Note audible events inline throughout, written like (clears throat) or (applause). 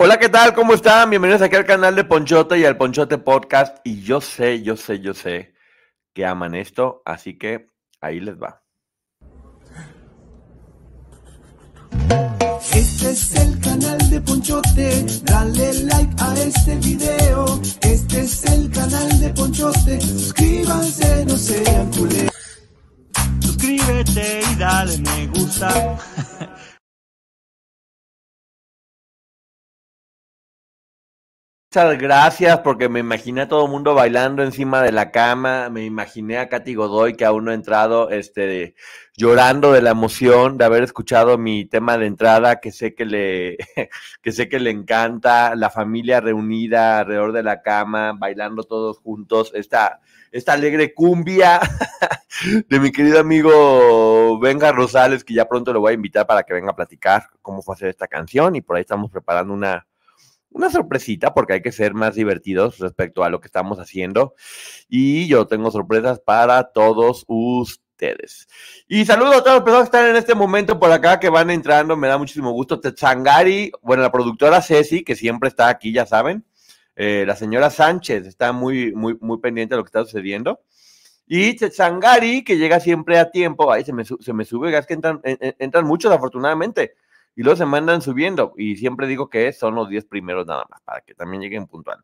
Hola, ¿qué tal? ¿Cómo están? Bienvenidos aquí al canal de Ponchote y al Ponchote Podcast. Y yo sé, yo sé, yo sé que aman esto, así que ahí les va. Este es el canal de Ponchote, dale like a este video. Este es el canal de Ponchote, suscríbanse, no sean culés. Suscríbete y dale me gusta. (laughs) Gracias porque me imaginé a todo el mundo bailando encima de la cama, me imaginé a Katy Godoy que aún no ha entrado, este, llorando de la emoción de haber escuchado mi tema de entrada, que sé que le, (laughs) que sé que le encanta, la familia reunida alrededor de la cama, bailando todos juntos, esta, esta alegre cumbia (laughs) de mi querido amigo Venga Rosales, que ya pronto lo voy a invitar para que venga a platicar cómo fue hacer esta canción y por ahí estamos preparando una una sorpresita porque hay que ser más divertidos respecto a lo que estamos haciendo. Y yo tengo sorpresas para todos ustedes. Y saludo a todas las personas que están en este momento por acá que van entrando. Me da muchísimo gusto. Tetzangari, bueno, la productora Ceci, que siempre está aquí, ya saben. Eh, la señora Sánchez está muy, muy, muy pendiente de lo que está sucediendo. Y Tetzangari, que llega siempre a tiempo. Ahí se me, se me sube, es que entran, entran muchos, afortunadamente y luego se mandan subiendo. Y siempre digo que son los 10 primeros nada más, para que también lleguen puntual.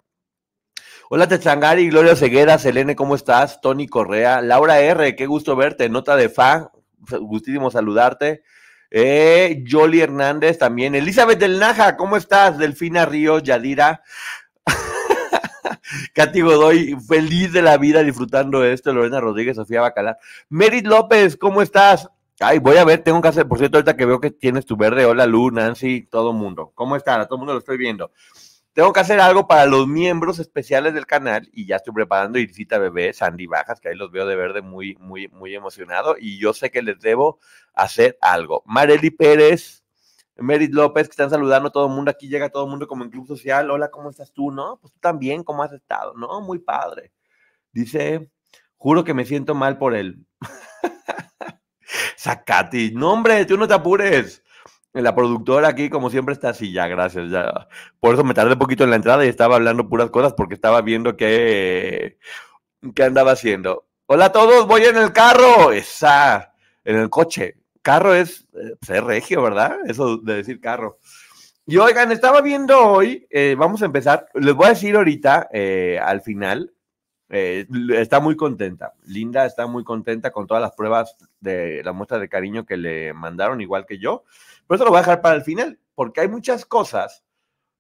Hola Techangari, Gloria Ceguera, Selene, ¿cómo estás? Tony Correa, Laura R, qué gusto verte, nota de fa, gustísimo saludarte. Eh, Jolly Hernández también, Elizabeth del Naja, ¿cómo estás? Delfina Ríos, Yadira. (laughs) Katy Godoy, feliz de la vida disfrutando esto. Lorena Rodríguez, Sofía Bacalar. Merit López, ¿cómo estás? Ay, voy a ver, tengo que hacer, por cierto, ahorita que veo que tienes tu verde, hola Lu, Nancy, todo mundo. ¿Cómo están? A todo mundo lo estoy viendo. Tengo que hacer algo para los miembros especiales del canal y ya estoy preparando Irisita Bebé, Sandy Bajas, que ahí los veo de verde muy, muy, muy emocionado y yo sé que les debo hacer algo. Marely Pérez, Merit López, que están saludando a todo el mundo, aquí llega todo el mundo como en Club Social. Hola, ¿cómo estás tú? ¿No? Pues tú también, ¿cómo has estado? No, muy padre. Dice, juro que me siento mal por él. (laughs) (laughs) Sacati. No, hombre, tú no te apures. La productora aquí, como siempre, está así, ya, gracias. Ya. Por eso me tardé un poquito en la entrada y estaba hablando puras cosas porque estaba viendo qué, qué andaba haciendo. Hola a todos, voy en el carro. Esa, en el coche. Carro es, pues, es regio, ¿verdad? Eso de decir carro. Y oigan, estaba viendo hoy, eh, vamos a empezar, les voy a decir ahorita, eh, al final, eh, está muy contenta. Linda está muy contenta con todas las pruebas de la muestra de cariño que le mandaron, igual que yo. Pero eso lo voy a dejar para el final, porque hay muchas cosas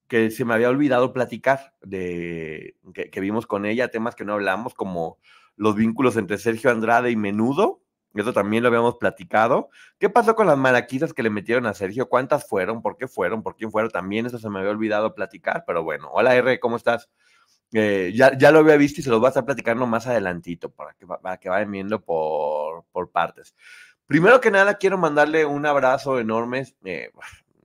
que se me había olvidado platicar de que, vimos con ella, temas que no hablamos, como los vínculos entre Sergio Andrade y Menudo. Eso también lo habíamos platicado. ¿Qué pasó con las maraquitas que le metieron a Sergio? ¿Cuántas fueron? ¿Por qué fueron? ¿Por quién fueron? También eso se me había olvidado platicar, pero bueno. Hola R, ¿cómo estás? Eh, ya, ya, lo había visto y se los voy a estar platicando más adelantito para que, para que vayan viendo por, por, partes. Primero que nada, quiero mandarle un abrazo enorme. Eh,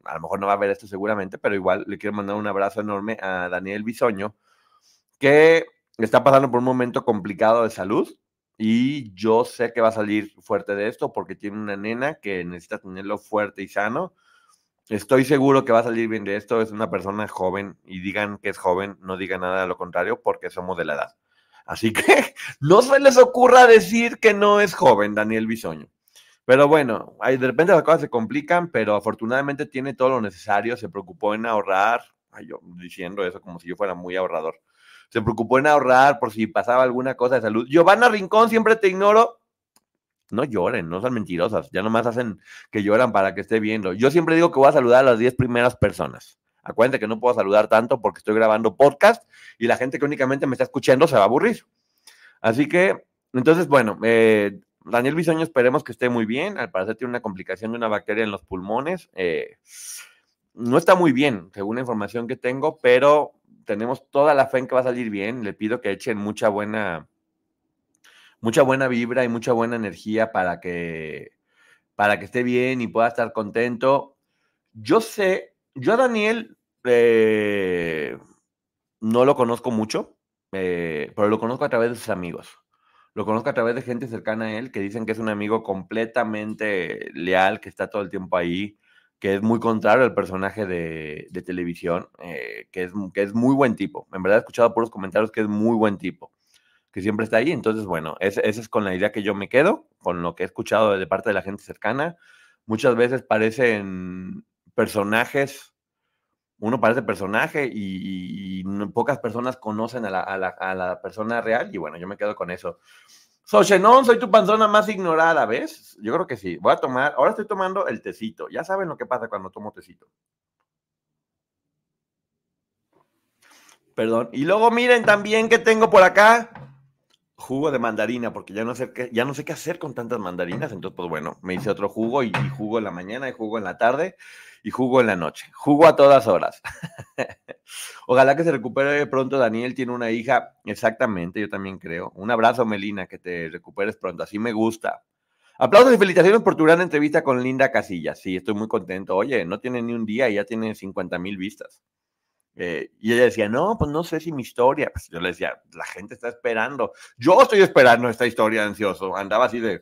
a lo mejor no va a ver esto seguramente, pero igual le quiero mandar un abrazo enorme a Daniel Bisoño, que está pasando por un momento complicado de salud. Y yo sé que va a salir fuerte de esto porque tiene una nena que necesita tenerlo fuerte y sano Estoy seguro que va a salir bien de esto. Es una persona joven y digan que es joven, no digan nada de lo contrario porque somos de la edad. Así que (laughs) no se les ocurra decir que no es joven Daniel Bisoño. Pero bueno, de repente las cosas se complican, pero afortunadamente tiene todo lo necesario, se preocupó en ahorrar, yo diciendo eso como si yo fuera muy ahorrador, se preocupó en ahorrar por si pasaba alguna cosa de salud. Giovanna Rincón, siempre te ignoro. No lloren, no sean mentirosas, ya nomás hacen que lloran para que esté viendo. Yo siempre digo que voy a saludar a las 10 primeras personas. Acuérdense que no puedo saludar tanto porque estoy grabando podcast y la gente que únicamente me está escuchando se va a aburrir. Así que, entonces, bueno, eh, Daniel Bisoño esperemos que esté muy bien. Al parecer tiene una complicación de una bacteria en los pulmones. Eh, no está muy bien, según la información que tengo, pero tenemos toda la fe en que va a salir bien. Le pido que echen mucha buena, mucha buena vibra y mucha buena energía para que, para que esté bien y pueda estar contento. Yo sé, yo a Daniel eh, no lo conozco mucho, eh, pero lo conozco a través de sus amigos. Lo conozco a través de gente cercana a él que dicen que es un amigo completamente leal, que está todo el tiempo ahí, que es muy contrario al personaje de, televisión, eh, que, es, que es muy buen tipo. En verdad he escuchado por los comentarios que es muy buen tipo, que siempre está ahí. Entonces, bueno, esa es con la idea que yo me quedo, con lo que he escuchado de parte de la gente cercana. Muchas veces parecen personajes uno parece personaje y, pocas personas conocen a la, persona real y bueno, yo me quedo con eso. Sochenon, soy tu panzona más ignorada, ¿ves? Yo creo que sí. Voy a tomar, ahora estoy tomando el tecito. Ya saben lo que pasa cuando tomo tecito. Perdón. Y luego miren también que tengo por acá jugo de mandarina, porque ya no sé qué, ya no sé qué hacer con tantas mandarinas. Entonces, pues bueno, me hice otro jugo y, y jugo en la mañana y jugo en la tarde y jugo en la noche. Jugo a todas horas. (laughs) Ojalá que se recupere pronto Daniel. Tiene una hija, exactamente, yo también creo. Un abrazo, Melina, que te recuperes pronto. Así me gusta. Aplausos y felicitaciones por tu gran entrevista con Linda Casillas. Sí, estoy muy contento. Oye, no tiene ni un día y ya tiene 50 mil vistas. Eh, y ella decía, no, pues no sé si mi historia. Pues yo le decía, la gente está esperando. Yo estoy esperando esta historia ansioso. Andaba así de,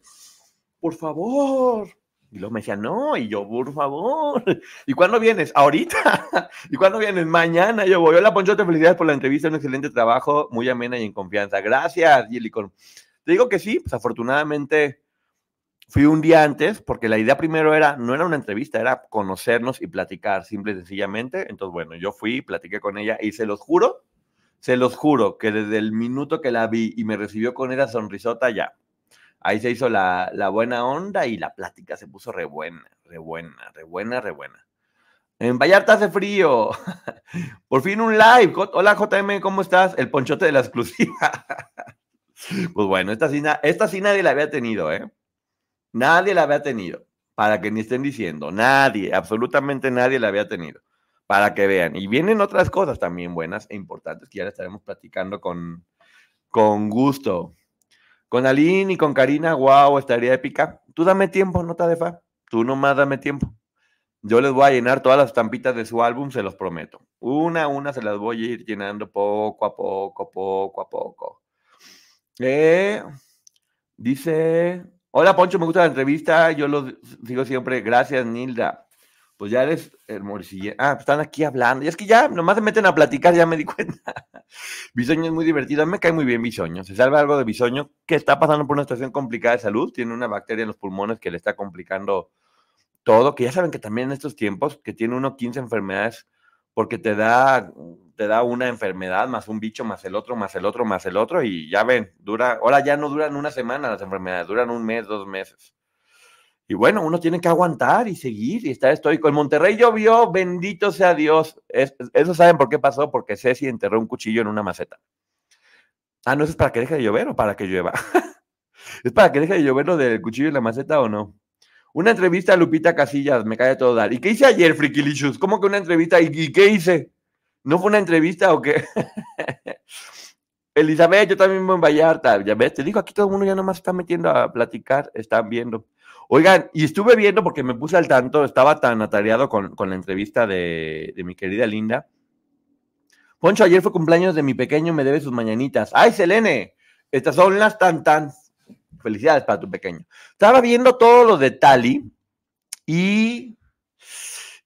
por favor, y luego me decía, no, y yo, por favor, (laughs) ¿y cuándo vienes? Ahorita. (laughs) ¿Y cuándo vienes? Mañana. Yo voy. Hola, Ponchote, felicidades por la entrevista, un excelente trabajo, muy amena y en confianza. Gracias, Gillicon. Te digo que sí, pues afortunadamente fui un día antes, porque la idea primero era, no era una entrevista, era conocernos y platicar, simple y sencillamente. Entonces, bueno, yo fui, platiqué con ella y se los juro, se los juro que desde el minuto que la vi y me recibió con esa sonrisota, ya, ahí se hizo la, buena onda y la plática se puso re buena, re buena, re buena, re buena. En Vallarta hace frío. (laughs) Por fin un live. Hola JM, ¿cómo estás? El ponchote de la exclusiva. (laughs) Pues bueno, esta sí, esta sí nadie la había tenido, ¿eh? Nadie la había tenido. Para que ni estén diciendo. Nadie, absolutamente nadie la había tenido. Para que vean. Y vienen otras cosas también buenas e importantes que ya estaremos platicando con, con gusto. Con Aline y con Karina, wow, estaría épica. Tú dame tiempo, nota de fa. Tú nomás dame tiempo. Yo les voy a llenar todas las estampitas de su álbum, se los prometo. Una a una se las voy a ir llenando poco a poco, poco a poco. Eh, dice, hola Poncho, me gusta la entrevista, yo lo sigo siempre. Gracias, Nilda pues ya eres hermosilla. Ah, pues están aquí hablando. Y es que ya nomás se meten a platicar, ya me di (laughs) cuenta. Bisoño es muy divertido. A mí me cae muy bien Bisoño. Se salva algo de Bisoño que está pasando por una situación complicada de salud. Tiene una bacteria en los pulmones que le está complicando todo. Que ya saben que también en estos tiempos, que tiene uno 15 enfermedades, porque te da, te da una enfermedad más un bicho, más el otro, más el otro, más el otro. Y ya ven, dura, ahora ya no duran una semana las enfermedades, duran un mes, dos meses. Y bueno, uno tiene que aguantar y seguir y estar estoico. En Monterrey llovió, bendito sea Dios. eso saben por qué pasó, porque Ceci enterró un cuchillo en una maceta. Ah, ¿no es para que deje de llover o para que llueva? (laughs) ¿Es para que deje de llover lo del cuchillo en la maceta o no? Una entrevista a Lupita Casillas, me cae todo dar. ¿Y qué hice ayer, Frikilicious? ¿Cómo que una entrevista? ¿Y, qué hice? ¿No fue una entrevista o qué? (laughs) Elizabeth, yo también voy en Vallarta. Ya ves, te digo, aquí todo el mundo ya nomás está metiendo a platicar, están viendo. Oigan, y estuve viendo porque me puse al tanto, estaba tan atareado con, la entrevista de, mi querida Linda. Poncho, ayer fue cumpleaños de mi pequeño, me debe sus mañanitas. ¡Ay, Selene! Estas son las tan tan. Felicidades para tu pequeño. Estaba viendo todo lo de Tali y,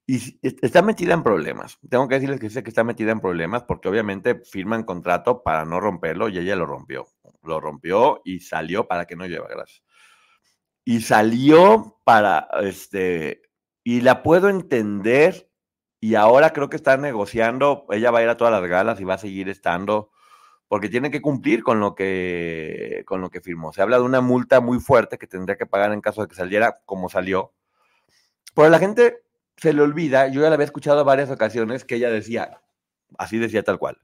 y está metida en problemas. Tengo que decirles que sé que está metida en problemas porque obviamente firman contrato para no romperlo y ella lo rompió. Lo rompió y salió para que no lleve gracias. y salió para, este, y la puedo entender. Y ahora creo que está negociando. Ella va a ir a todas las galas y va a seguir estando porque tiene que cumplir con lo que con lo que firmó. Se habla de una multa muy fuerte que tendría que pagar en caso de que saliera como salió. Pero la gente se le olvida, yo ya la había escuchado varias ocasiones que ella decía, así decía tal cual.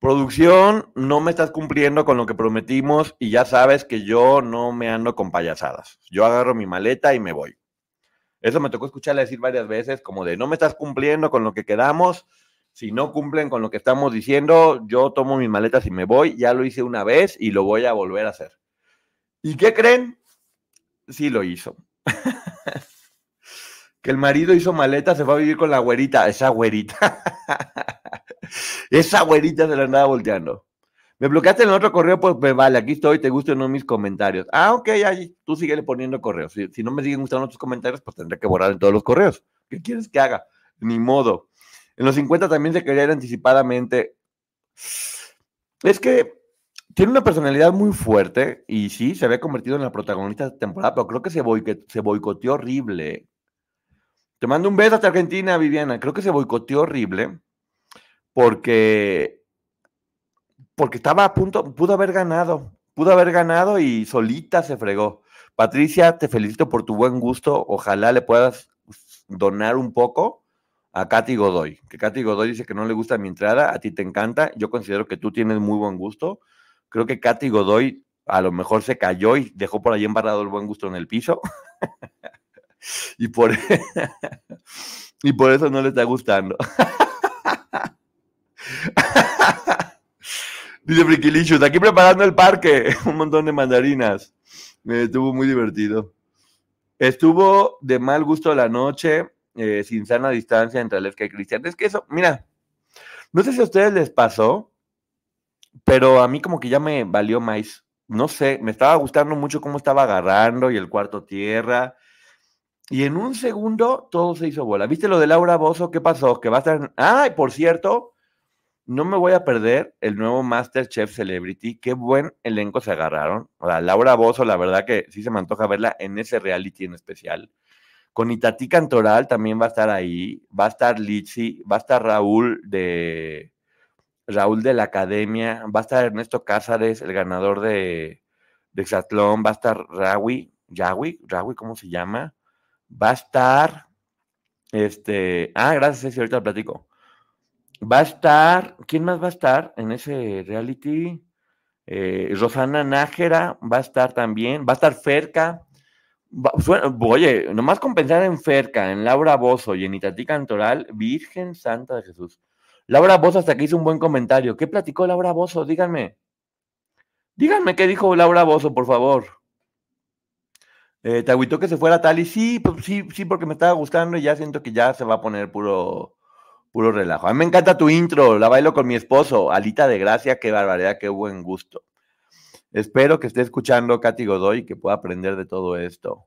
Producción, no me estás cumpliendo con lo que prometimos y ya sabes que yo no me ando con payasadas. Yo agarro mi maleta y me voy. Eso me tocó escucharla decir varias veces, como de no me estás cumpliendo con lo que quedamos. Si no cumplen con lo que estamos diciendo, yo tomo mis maletas y me voy. Ya lo hice una vez y lo voy a volver a hacer. ¿Y qué creen? Sí lo hizo. (laughs) que el marido hizo maleta, se fue a vivir con la güerita. Esa güerita. (laughs) Esa güerita se la andaba volteando. Me bloqueaste en el otro correo, pues, pues vale, aquí estoy, te gustan no mis comentarios. Ah, ok, ahí, tú síguele poniendo correos. Si, si, no me siguen gustando tus comentarios, pues tendré que borrar en todos los correos. ¿Qué quieres que haga? Ni modo. En los 50 también se quería ir anticipadamente. Es que tiene una personalidad muy fuerte y sí, se había convertido en la protagonista de temporada, pero creo que se, boicoteó horrible. Te mando un beso hasta Argentina, Viviana. Creo que se boicoteó horrible porque, porque estaba a punto, pudo haber ganado, pudo haber ganado y solita se fregó. Patricia, te felicito por tu buen gusto. Ojalá le puedas donar un poco a Katy Godoy. Que Katy Godoy dice que no le gusta mi entrada, a ti te encanta. Yo considero que tú tienes muy buen gusto. Creo que Katy Godoy a lo mejor se cayó y dejó por ahí embarrado el buen gusto en el piso. (laughs) y, por, (laughs) y por eso no le está gustando. (laughs) Dice Friquilicious, aquí preparando el parque, un montón de mandarinas. estuvo muy divertido. Estuvo de mal gusto la noche, eh, sin sana distancia entre Aleska y Cristian. Es que eso, mira, no sé si a ustedes les pasó, pero a mí como que ya me valió más. No sé, me estaba gustando mucho cómo estaba agarrando y el cuarto tierra. Y en un segundo todo se hizo bola. ¿Viste lo de Laura Bozo? ¿Qué pasó? Que va a estar. Ay, por cierto, no me voy a perder el nuevo Masterchef Celebrity. Qué buen elenco se agarraron. O sea, Laura Bozo, la verdad que sí se me antoja verla en ese reality en especial. Con Itatí Cantoral también va a estar ahí. Va a estar Litsi, va a estar Raúl de Raúl de la Academia, va a estar Ernesto Cázares, el ganador de, de Exatlón, va a estar Rawi, Yawi, ¿cómo se llama? Va a estar, este, ah, gracias, Ceci, ahorita lo platico. Va a estar, ¿quién más va a estar en ese reality? Eh, Rosana Nájera va a estar también, va a estar Ferca. Oye, nomás con pensar en Ferca, en Laura Bozo y en Itatí Cantoral, Virgen Santa de Jesús. Laura Bozo hasta que hizo un buen comentario. ¿Qué platicó Laura Bozo? Díganme. Díganme qué dijo Laura Bozo, por favor. Eh, ¿Te agüitó que se fuera tal? Y sí, pues sí, sí, porque me estaba gustando y ya siento que ya se va a poner puro, Puro relajo. A mí me encanta tu intro, la bailo con mi esposo. Alita de gracia, qué barbaridad, qué buen gusto. Espero que esté escuchando Katy Godoy y que pueda aprender de todo esto.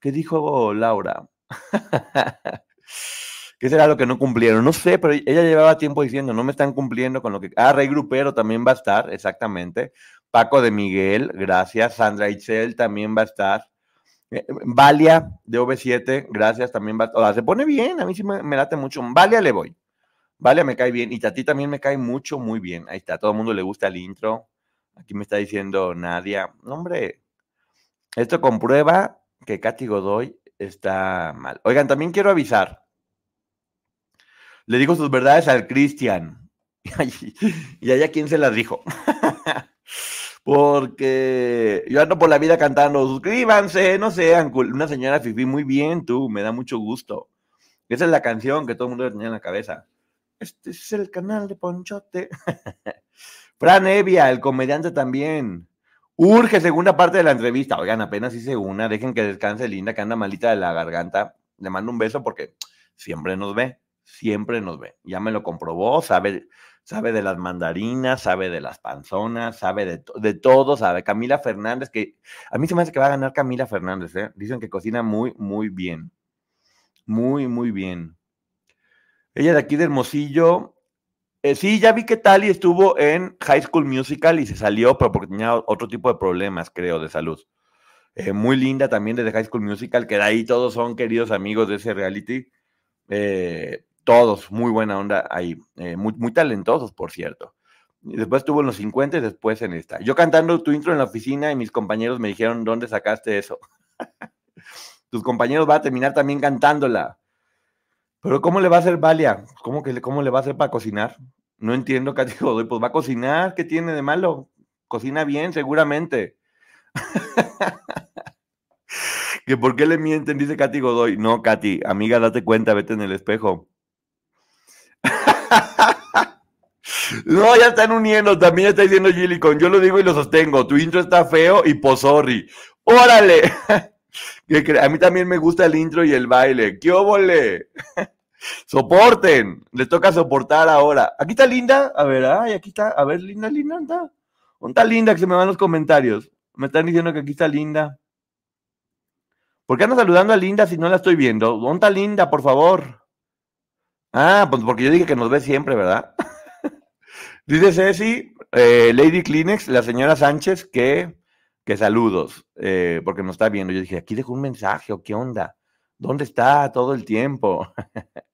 ¿Qué dijo Laura? (laughs) ¿Qué será lo que no cumplieron? No sé, pero ella llevaba tiempo diciendo, no me están cumpliendo con lo que... Ah, Rey Grupero también va a estar, exactamente. Paco de Miguel, gracias. Sandra Itzel también va a estar. Eh, Valia de V7, gracias, también va, o sea, se pone bien, a mí sí me, me, late mucho. Valia le voy. Valia me cae bien y a ti también me cae mucho, muy bien. Ahí está, todo el mundo le gusta el intro. Aquí me está diciendo Nadia, hombre, esto comprueba que Katy Godoy está mal. Oigan, también quiero avisar. Le digo sus verdades al Cristian. (laughs) y allá quién se las dijo. (laughs) porque yo ando por la vida cantando, suscríbanse, no sean una señora Fifi, muy bien tú, me da mucho gusto. Esa es la canción que todo el mundo tenía en la cabeza. Este es el canal de Ponchote. (laughs) Fran Evia, el comediante también. Urge segunda parte de la entrevista. Oigan, apenas hice una, dejen que descanse Linda, que anda malita de la garganta. Le mando un beso porque siempre nos ve, siempre nos ve. Ya me lo comprobó, sabe, sabe de las mandarinas, sabe de las panzonas, sabe de, de, todo, sabe. Camila Fernández, que a mí se me hace que va a ganar Camila Fernández, ¿eh? Dicen que cocina muy, muy bien. Muy, muy bien. Ella de aquí de Hermosillo. Eh, sí, ya vi que Tali estuvo en High School Musical y se salió, pero porque tenía otro tipo de problemas, creo, de salud. eh, muy linda también de The High School Musical, que de ahí todos son queridos amigos de ese reality. Eh, todos, muy buena onda ahí, muy, talentosos, por cierto. Después estuvo en los 50 y después en esta. Yo cantando tu intro en la oficina y mis compañeros me dijeron, ¿dónde sacaste eso? (laughs) Tus compañeros van a terminar también cantándola. Pero ¿cómo le va a hacer Valia? ¿Cómo, ¿Cómo le va a hacer para cocinar? No entiendo, (laughs) Katy Godoy. Pues va a cocinar, ¿qué tiene de malo? Cocina bien, seguramente. (laughs) ¿Que por qué le mienten? Dice Katy Godoy. No, Katy, amiga, date cuenta, vete en el espejo. (laughs) No, ya están uniendo, también está diciendo Gillicon, yo lo digo y lo sostengo, tu intro está feo y pozorri. ¡Órale! A mí también me gusta el intro y el baile. ¡Qué óvole! (laughs) Soporten, les toca soportar ahora. Aquí está Linda, a ver, ay, aquí está, a ver, Linda, Linda, ¿dónde está? ¿Dónde está Linda? Que se me van los comentarios. Me están diciendo que aquí está Linda. ¿Por qué andan saludando a Linda si no la estoy viendo? ¿Dónde está Linda, por favor? Ah, pues porque yo dije que nos ve siempre, ¿verdad? (laughs) Dice Ceci, eh, Lady Kleenex, la señora Sánchez, que, que saludos, eh, porque nos está viendo. Yo dije, aquí dejó un mensaje, ¿o qué onda? ¿Dónde está todo el tiempo? (laughs)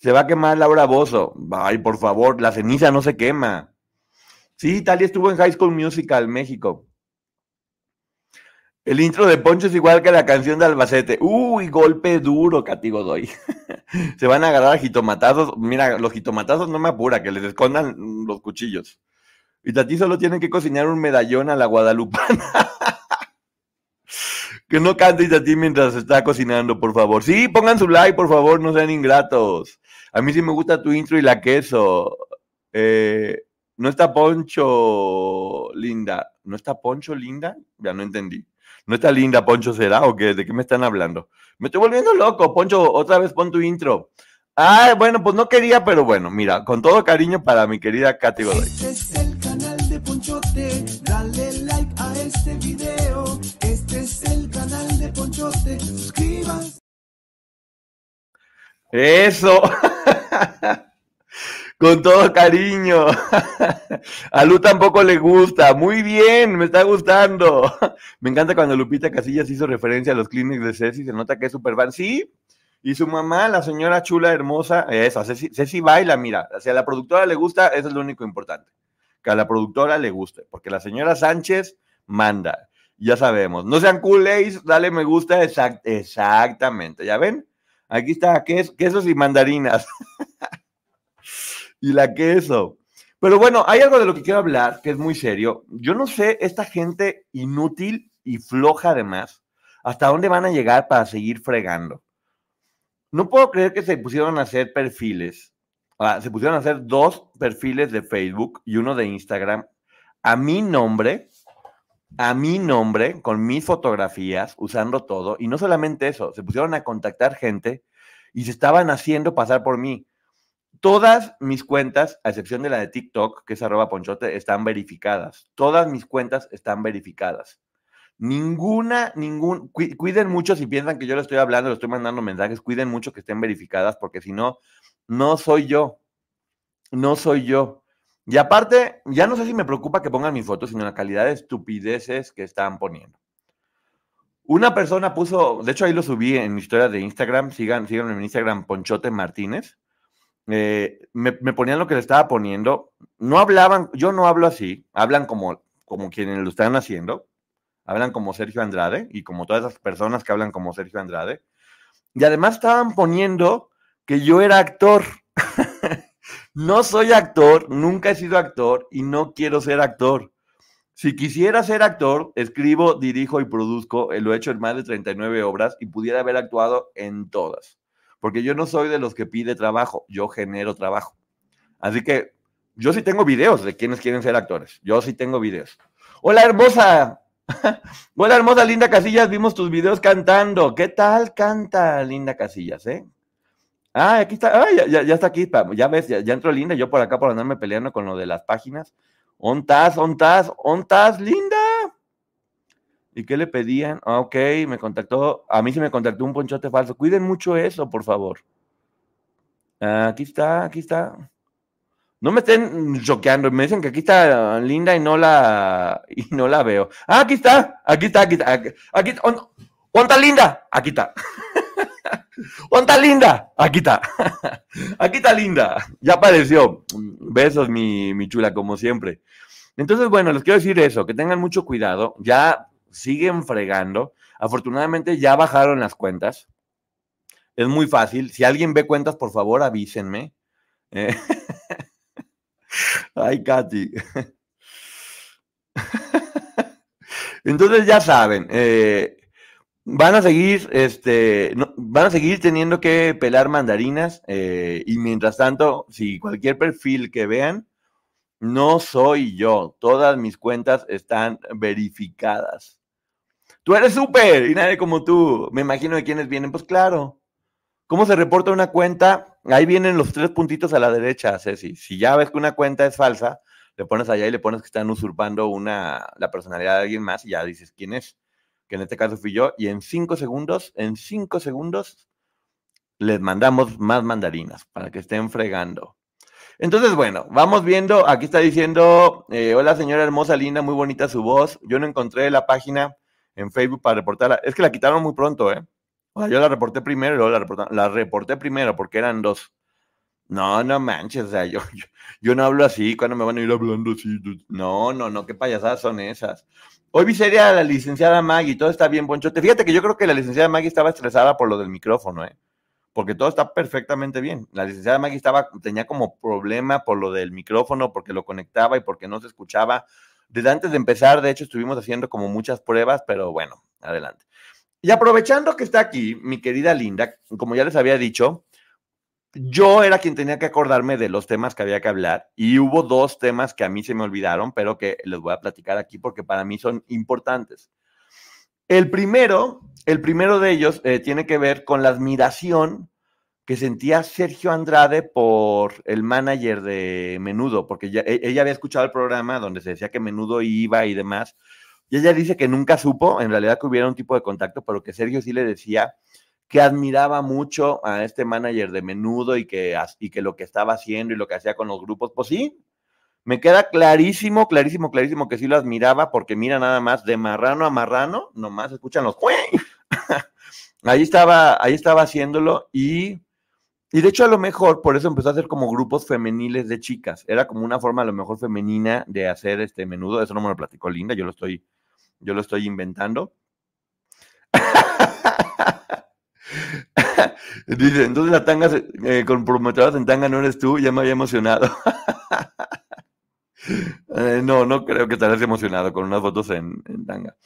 Se va a quemar Laura Bozo. Ay, por favor, la ceniza no se quema. Sí, Italia estuvo en High School Musical, México. El intro de Poncho es igual que la canción de Albacete. Uy, golpe duro, Catigo doy. (laughs) se van a agarrar a jitomatazos. Mira, los jitomatazos no me apura, que les escondan los cuchillos. Y Tati solo tienen que cocinar un medallón a la guadalupana. (laughs) que no cante Tati mientras está cocinando, por favor. Sí, pongan su like, por favor, no sean ingratos. A mí sí me gusta tu intro y la queso. Eh, no está Poncho linda. ¿No está Poncho linda? Ya no entendí. ¿No está linda Poncho será o qué? ¿De qué me están hablando? Me estoy volviendo loco. Poncho, otra vez pon tu intro. Ah, bueno, pues no quería, pero bueno, mira, con todo cariño para mi querida Katy Godoy. Este Eso. (laughs) Con todo cariño. (laughs) A Lu tampoco le gusta. Muy bien, me está gustando. (laughs) Me encanta cuando Lupita Casillas hizo referencia a los clinics de Ceci. Se nota que es súper fan. Sí. Y su mamá, la señora chula, hermosa, esa. Ceci, baila, mira. Si a la productora le gusta, eso es lo único importante. Que a la productora le guste. Porque la señora Sánchez manda. Ya sabemos. No sean culés, dale me gusta. Exact, exactamente. ¿Ya ven? Aquí está, queso, quesos y mandarinas. (laughs) y la queso. Pero bueno, hay algo de lo que quiero hablar que es muy serio. Yo no sé, esta gente inútil y floja además, hasta dónde van a llegar para seguir fregando. No puedo creer que se pusieron a hacer perfiles. Se pusieron a hacer dos perfiles de Facebook y uno de Instagram a mi nombre, a mi nombre, con mis fotografías, usando todo. Y no solamente eso, se pusieron a contactar gente y se estaban haciendo pasar por mí. Todas mis cuentas, a excepción de la de TikTok, que es arroba ponchote, están verificadas. Todas mis cuentas están verificadas. Ninguna, ningún, cu- cuiden mucho si piensan que yo le estoy hablando, le estoy mandando mensajes, cuiden mucho que estén verificadas, porque si no, no soy yo. No soy yo. Y aparte, ya no sé si me preocupa que pongan mis fotos, sino la calidad de estupideces que están poniendo. Una persona puso, de hecho ahí lo subí en mi historia de Instagram, sigan, sigan en Instagram Ponchote Martínez. Eh, me, me ponían lo que le estaba poniendo. No hablaban, yo no hablo así, hablan como, como quienes lo están haciendo. Hablan como Sergio Andrade y como todas esas personas que hablan como Sergio Andrade. Y además estaban poniendo que yo era actor. (laughs) no soy actor, nunca he sido actor y no quiero ser actor. Si quisiera ser actor, escribo, dirijo y produzco, eh, lo he hecho en más de 39 obras y pudiera haber actuado en todas. Porque yo no soy de los que pide trabajo, yo genero trabajo. Así que yo sí tengo videos de quienes quieren ser actores. Yo sí tengo videos. Hola, hermosa. (laughs) Hola, hermosa Linda Casillas, vimos tus videos cantando. ¿Qué tal canta Linda Casillas, eh? Ah, aquí está, ah, ya, ya, está aquí, ya ves, ya, entró Linda, yo por acá por andarme peleando con lo de las páginas. ¿Ontas, ontas, ontas, Linda? ¿Y qué le pedían? Ah, ok, me contactó, a mí sí me contactó un ponchote falso. Cuiden mucho eso, por favor. Ah, aquí está, aquí está. No me estén choqueando, me dicen que aquí está Linda y no la y no la veo. Ah, aquí está, aquí está, aquí está, aquí está. ¿Dónde está Linda? Aquí está. (laughs) ¿Dónde está Linda? Aquí está. Aquí está Linda. Ya apareció. Besos, mi, mi chula, como siempre. Entonces, bueno, les quiero decir eso, que tengan mucho cuidado. Ya siguen fregando. Afortunadamente ya bajaron las cuentas. Es muy fácil. Si alguien ve cuentas, por favor, avísenme. Eh, (laughs) Ay, Katy. (laughs) Entonces ya saben, eh, van a seguir, este, no- van a seguir teniendo que pelar mandarinas eh, y mientras tanto, si cualquier perfil que vean, no soy yo. Todas mis cuentas están verificadas. Tú eres súper y nadie como tú. Me imagino de quiénes vienen. Pues claro. ¿Cómo se reporta una cuenta? Ahí vienen los tres puntitos a la derecha, Ceci. Si ya ves que una cuenta es falsa, le pones allá y le pones que están usurpando una, la personalidad de alguien más y ya dices quién es. Que en este caso fui yo. Y en cinco segundos, en cinco segundos, les mandamos más mandarinas para que estén fregando. Entonces, bueno, vamos viendo. Aquí está diciendo: eh, Hola, señora hermosa, linda, muy bonita su voz. Yo no encontré la página en Facebook para reportarla. Es que la quitaron muy pronto, ¿eh? O sea, yo la reporté primero y luego la reportaron. La reporté primero porque eran dos. No, no manches, o sea, yo, yo, yo no hablo así. ¿Cuándo me van a ir hablando así? No, no, no, qué payasadas son esas. Hoy vi a la licenciada Maggie, todo está bien, Ponchote. Fíjate que yo creo que la licenciada Maggie estaba estresada por lo del micrófono, ¿eh? Porque todo está perfectamente bien. La licenciada Maggie estaba, tenía como problema por lo del micrófono, porque lo conectaba y porque no se escuchaba. Desde antes de empezar, de hecho, estuvimos haciendo como muchas pruebas, pero bueno, adelante. Y aprovechando que está aquí, mi querida Linda, como ya les había dicho, yo era quien tenía que acordarme de los temas que había que hablar y hubo dos temas que a mí se me olvidaron, pero que les voy a platicar aquí porque para mí son importantes. El primero, el primero de ellos eh, tiene que ver con la admiración que sentía Sergio Andrade por el manager de Menudo, porque ya, e, ella había escuchado el programa donde se decía que Menudo iba y demás, y ella dice que nunca supo en realidad que hubiera un tipo de contacto, pero que Sergio sí le decía que admiraba mucho a este manager de menudo y que, y que lo que estaba haciendo y lo que hacía con los grupos, pues sí, me queda clarísimo, clarísimo, clarísimo que sí lo admiraba, porque mira nada más, de marrano a marrano, nomás escuchan los (laughs) ahí estaba, ahí estaba haciéndolo y, y de hecho a lo mejor por eso empezó a hacer como grupos femeniles de chicas, era como una forma a lo mejor femenina de hacer este menudo, eso no me lo platicó Linda, yo lo estoy, yo lo estoy inventando. (laughs) (laughs) Dice, entonces la tanga eh, comprometida en tanga no eres tú, ya me había emocionado. (laughs) eh, no, no creo que estarás emocionado con unas fotos en, tanga.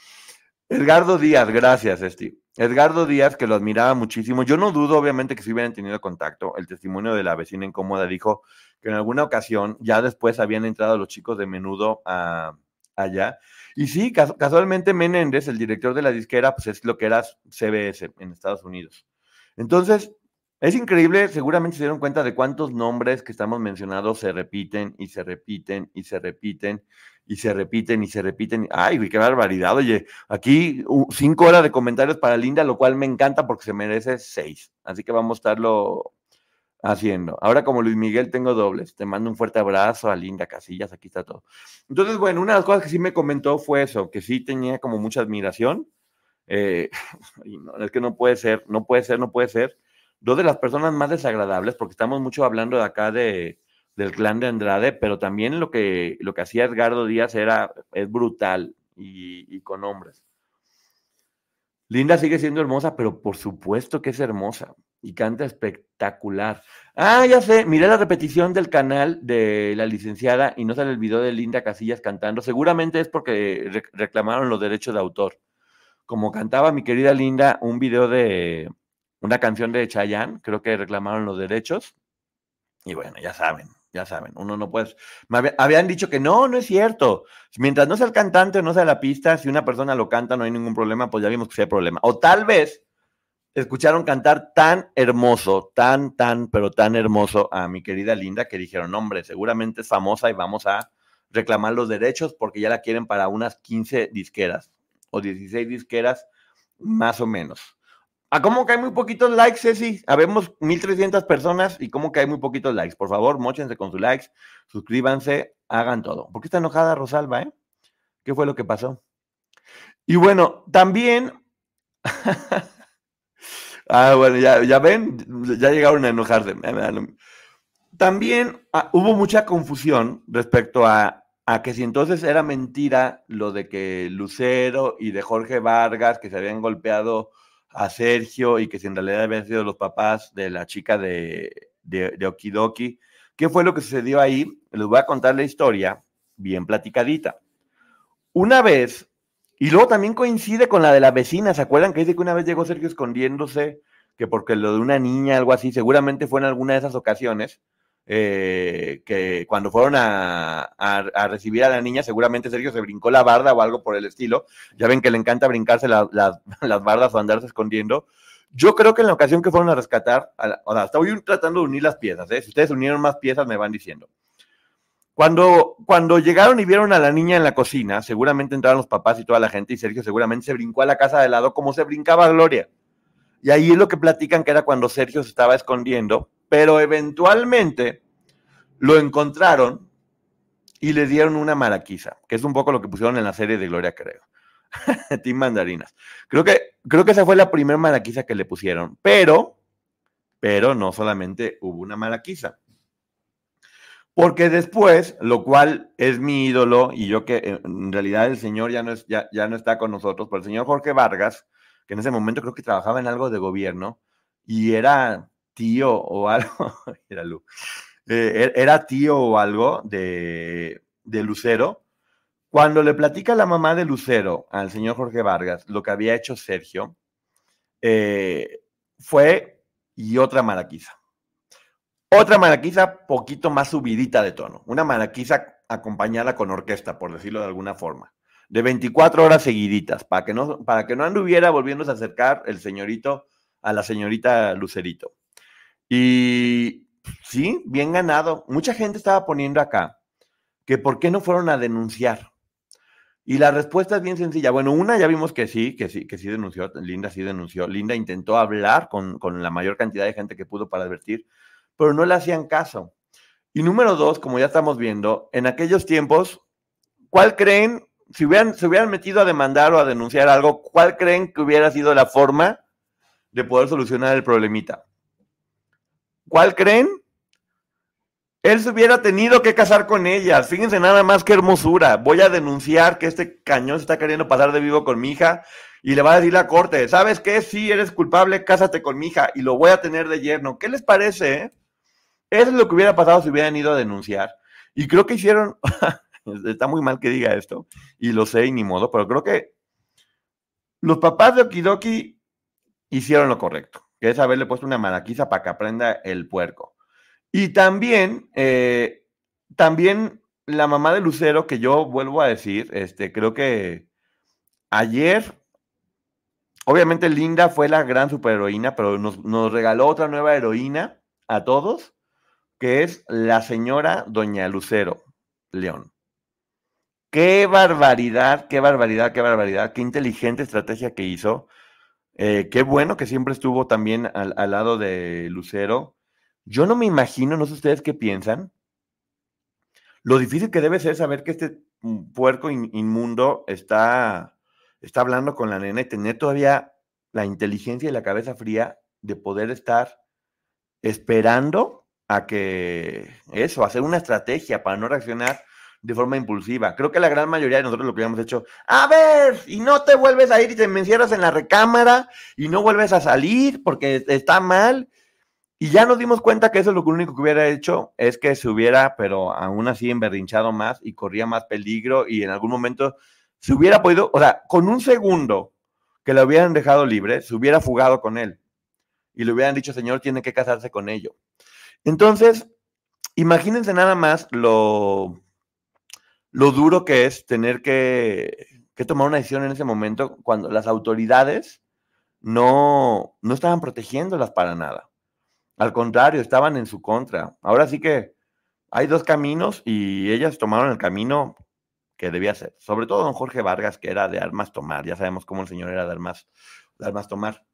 Edgardo Díaz, gracias, Esti. Edgardo Díaz, que lo admiraba muchísimo. Yo no dudo, obviamente, que si hubieran tenido contacto. El testimonio de la vecina incómoda dijo que en alguna ocasión, ya después habían entrado los chicos de menudo a, allá. Y sí, casualmente Menéndez, el director de la disquera, pues es lo que era CBS en Estados Unidos. Entonces, es increíble, seguramente se dieron cuenta de cuántos nombres que estamos mencionando se repiten y se repiten y se repiten y se repiten y se repiten. Ay, qué barbaridad. Oye, aquí cinco horas de comentarios para Linda, lo cual me encanta porque se merece seis. Así que vamos a estarlo haciendo. Ahora como Luis Miguel tengo dobles. Te mando un fuerte abrazo a Linda Casillas, aquí está todo. Entonces, bueno, una de las cosas que sí me comentó fue eso, que sí tenía como mucha admiración. Eh, (laughs) es que no puede ser, no puede ser, no puede ser. Dos de las personas más desagradables, porque estamos mucho hablando de acá de, del clan de Andrade, pero también lo que, lo que hacía Edgardo Díaz era, es brutal y con hombres. Linda sigue siendo hermosa, pero por supuesto que es hermosa y canta espectacular. Ah, ya sé, miré la repetición del canal de la licenciada y no sale el video de Linda Casillas cantando. Seguramente es porque re reclamaron los derechos de autor. Como cantaba mi querida Linda un video de una canción de Chayanne, creo que reclamaron los derechos. Y bueno, ya saben, ya saben, uno no puede. Me había- habían dicho que no, no es cierto. Mientras no sea el cantante no sea la pista, si una persona lo canta no hay ningún problema, pues ya vimos que hay problema. O tal vez escucharon cantar tan hermoso, tan, tan, pero tan hermoso a mi querida Linda que dijeron, hombre, seguramente es famosa y vamos a reclamar los derechos porque ya la quieren para unas 15 disqueras o 16 disqueras, más o menos. ¿A cómo hay muy poquitos likes, Ceci? Habemos 1300 personas y cómo hay muy poquitos likes. Por favor, mochense con sus likes, suscríbanse, hagan todo. ¿Por qué está enojada Rosalba, eh? ¿Qué fue lo que pasó? Y bueno, también. (laughs) ah, bueno, ya, ya ven, ya llegaron a enojarse. lo- También ah, hubo mucha confusión respecto a, a que si entonces era mentira lo de que Lucero y de Jorge Vargas, que se habían golpeado a Sergio y que si en realidad habían sido los papás de la chica de, de, de Okidoki. ¿Qué fue lo que sucedió ahí? Les voy a contar la historia bien platicadita. Una vez, y luego también coincide con la de la vecina, ¿se acuerdan que dice que una vez llegó Sergio escondiéndose, que porque lo de una niña, algo así, seguramente fue en alguna de esas ocasiones, eh, que cuando fueron a, a- recibir a la niña, seguramente Sergio se brincó la barda o algo por el estilo. Ya ven que le encanta brincarse la- la- (laughs) las bardas o andarse escondiendo. Yo creo que en la ocasión que fueron a rescatar, o sea, estoy tratando de unir las piezas, ¿eh? si ustedes unieron más piezas me van diciendo. Cuando, cuando llegaron y vieron a la niña en la cocina, seguramente entraron los papás y toda la gente y Sergio seguramente se brincó a la casa de lado como se brincaba Gloria. Y ahí es lo que platican que era cuando Sergio se estaba escondiendo, pero eventualmente lo encontraron y le dieron una maraquiza, que es un poco lo que pusieron en la serie de Gloria, creo. (laughs) Team Mandarinas. Creo que, creo que esa fue la primera maraquiza que le pusieron, pero, pero no solamente hubo una maraquiza. Porque después, lo cual es mi ídolo, y yo que eh, en realidad el señor ya no, es, ya, ya no está con nosotros, pero el señor Jorge Vargas, que en ese momento creo que trabajaba en algo de gobierno, y era tío o (laughs) algo, era Lu, eh, era tío o algo de, de Lucero, cuando le platica la mamá de Lucero al señor Jorge Vargas lo que había hecho Sergio, eh, fue y otra maraquiza. Otra maraquiza poquito más subidita de tono. Una maraquiza acompañada con orquesta, por decirlo de alguna forma. De 24 horas seguiditas, para que no, para que no anduviera volviéndose a acercar el señorito a la señorita Lucerito. Y sí, bien ganado. Mucha gente estaba poniendo acá que por qué no fueron a denunciar. Y la respuesta es bien sencilla. Bueno, una ya vimos que sí, que sí, que sí denunció. Linda sí denunció. Linda intentó hablar con, con la mayor cantidad de gente que pudo para advertir, pero no le hacían caso. Y número dos, como ya estamos viendo, en aquellos tiempos, ¿cuál creen, si hubieran, se hubieran metido a demandar o a denunciar algo, cuál creen que hubiera sido la forma de poder solucionar el problemita? ¿Cuál creen? Él se hubiera tenido que casar con ellas. Fíjense nada más qué hermosura. Voy a denunciar que este cañón se está queriendo pasar de vivo con mi hija y le va a decir la corte, ¿sabes qué? Si eres culpable, cásate con mi hija y lo voy a tener de yerno. ¿Qué les parece? Eso es lo que hubiera pasado si hubieran ido a denunciar. Y creo que hicieron, (laughs) está muy mal que diga esto, y lo sé y ni modo, pero creo que los papás de Okidoki hicieron lo correcto, que es haberle puesto una maraquiza para que aprenda el puerco. Y también, eh, también la mamá de Lucero, que yo vuelvo a decir, este, creo que ayer, obviamente Linda fue la gran superheroína, pero nos, nos regaló otra nueva heroína a todos, que es la señora Doña Lucero León. Qué barbaridad, qué barbaridad, qué barbaridad, qué inteligente estrategia que hizo. Eh, qué bueno que siempre estuvo también al, al lado de Lucero. Yo no me imagino, no sé ustedes qué piensan, lo difícil que debe ser saber que este puerco in- inmundo está, está hablando con la nena y tener todavía la inteligencia y la cabeza fría de poder estar esperando a que eso, hacer una estrategia para no reaccionar de forma impulsiva. Creo que la gran mayoría de nosotros lo que habíamos hecho, a ver, y no te vuelves a ir y te encierras en la recámara y no vuelves a salir porque está mal. Y ya nos dimos cuenta que eso es lo único que hubiera hecho es que se hubiera, pero aún así emberrinchado más y corría más peligro y en algún momento se hubiera podido, o sea, con un segundo que lo hubieran dejado libre, se hubiera fugado con él y le hubieran dicho, señor, tiene que casarse con ello. Entonces, imagínense nada más lo, lo duro que es tener que, que tomar una decisión en ese momento cuando las autoridades no, no estaban protegiéndolas para nada. Al contrario, estaban en su contra. Ahora sí que hay dos caminos y ellas tomaron el camino que debía ser. Sobre todo don Jorge Vargas, que era de armas tomar. Ya sabemos cómo el señor era de armas, de armas tomar.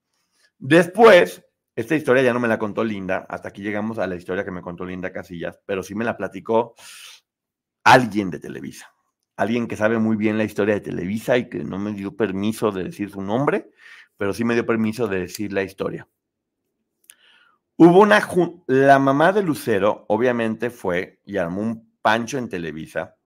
Después, esta historia ya no me la contó Linda, hasta aquí llegamos a la historia que me contó Linda Casillas, pero sí me la platicó alguien de Televisa. Alguien que sabe muy bien la historia de Televisa y que no me dio permiso de decir su nombre, pero sí me dio permiso de decir la historia. Hubo una, la mamá de Lucero obviamente fue y armó un pancho en Televisa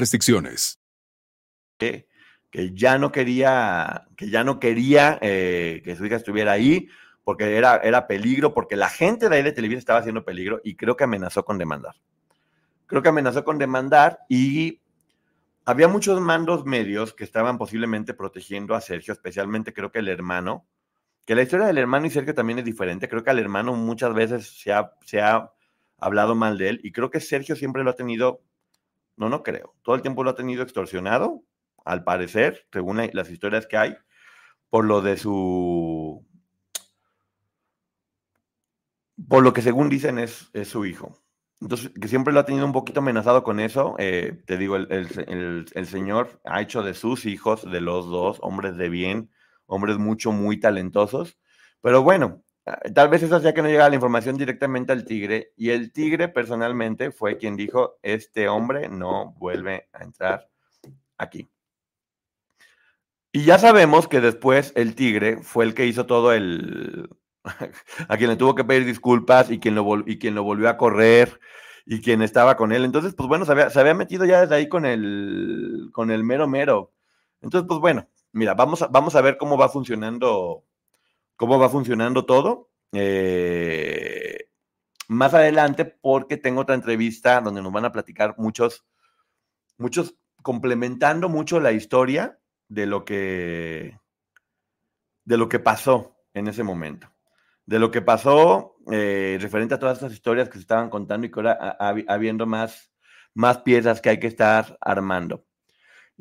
restricciones que, ya no quería, que ya no quería eh, que su hija estuviera ahí, porque era, era peligro, porque la gente de ahí de Televisa estaba haciendo peligro y creo que amenazó con demandar. Creo que amenazó con demandar y había muchos mandos medios que estaban posiblemente protegiendo a Sergio, especialmente creo que el hermano, que la historia del hermano y Sergio también es diferente. Creo que al hermano muchas veces se ha, se ha hablado mal de él y creo que Sergio siempre lo ha tenido, no, no creo, todo el tiempo lo ha tenido extorsionado al parecer, según las historias que hay, por lo de su... Por lo que según dicen es, su hijo. Entonces, que siempre lo ha tenido un poquito amenazado con eso. Eh, te digo, el, el, señor ha hecho de sus hijos, de los dos, hombres de bien, hombres mucho, muy talentosos. Pero bueno, tal vez eso hacía que no llegara la información directamente al tigre. Y el tigre personalmente fue quien dijo, este hombre no vuelve a entrar aquí. Y ya sabemos que después el Tigre fue el que hizo todo el... (laughs) a quien le tuvo que pedir disculpas y quien lo, y quien lo volvió a correr y quien estaba con él. Entonces, pues bueno, se había, metido ya desde ahí con el, con el mero mero. Entonces, pues bueno, mira, vamos vamos a ver cómo va funcionando, cómo va funcionando todo. Eh, más adelante, porque tengo otra entrevista donde nos van a platicar muchos, muchos, complementando mucho la historia de lo que, de lo que pasó en ese momento. De lo que pasó eh, referente a todas estas historias que se estaban contando y que ahora habiendo más, más piezas que hay que estar armando.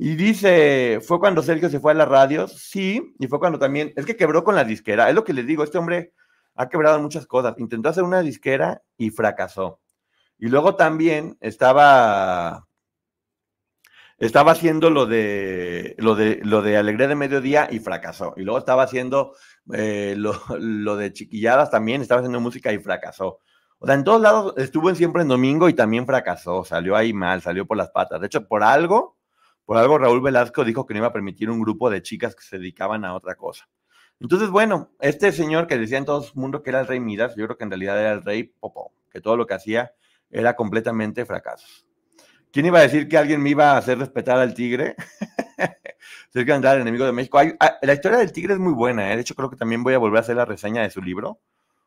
Y dice, fue cuando Sergio se fue a la radio, sí, y fue cuando también, es que quebró con la disquera, es lo que les digo, este hombre ha quebrado muchas cosas, intentó hacer una disquera y fracasó. Y luego también estaba estaba haciendo lo de, lo de, lo de Alegría de Mediodía y fracasó. Y luego estaba haciendo eh, lo, de Chiquilladas también, estaba haciendo música y fracasó. O sea, en todos lados estuvo en siempre en domingo y también fracasó, salió ahí mal, salió por las patas. De hecho, por algo, por algo Raúl Velasco dijo que no iba a permitir un grupo de chicas que se dedicaban a otra cosa. Entonces, bueno, este señor que decía en todo el mundo que era el rey Midas, yo creo que en realidad era el rey Popó, que todo lo que hacía era completamente fracasos. ¿Quién iba a decir que alguien me iba a hacer respetar al tigre? (laughs) Sergio Andrade, enemigo de México. Ah, la historia del tigre es muy buena, ¿eh? de hecho creo que también voy a volver a hacer la reseña de su libro,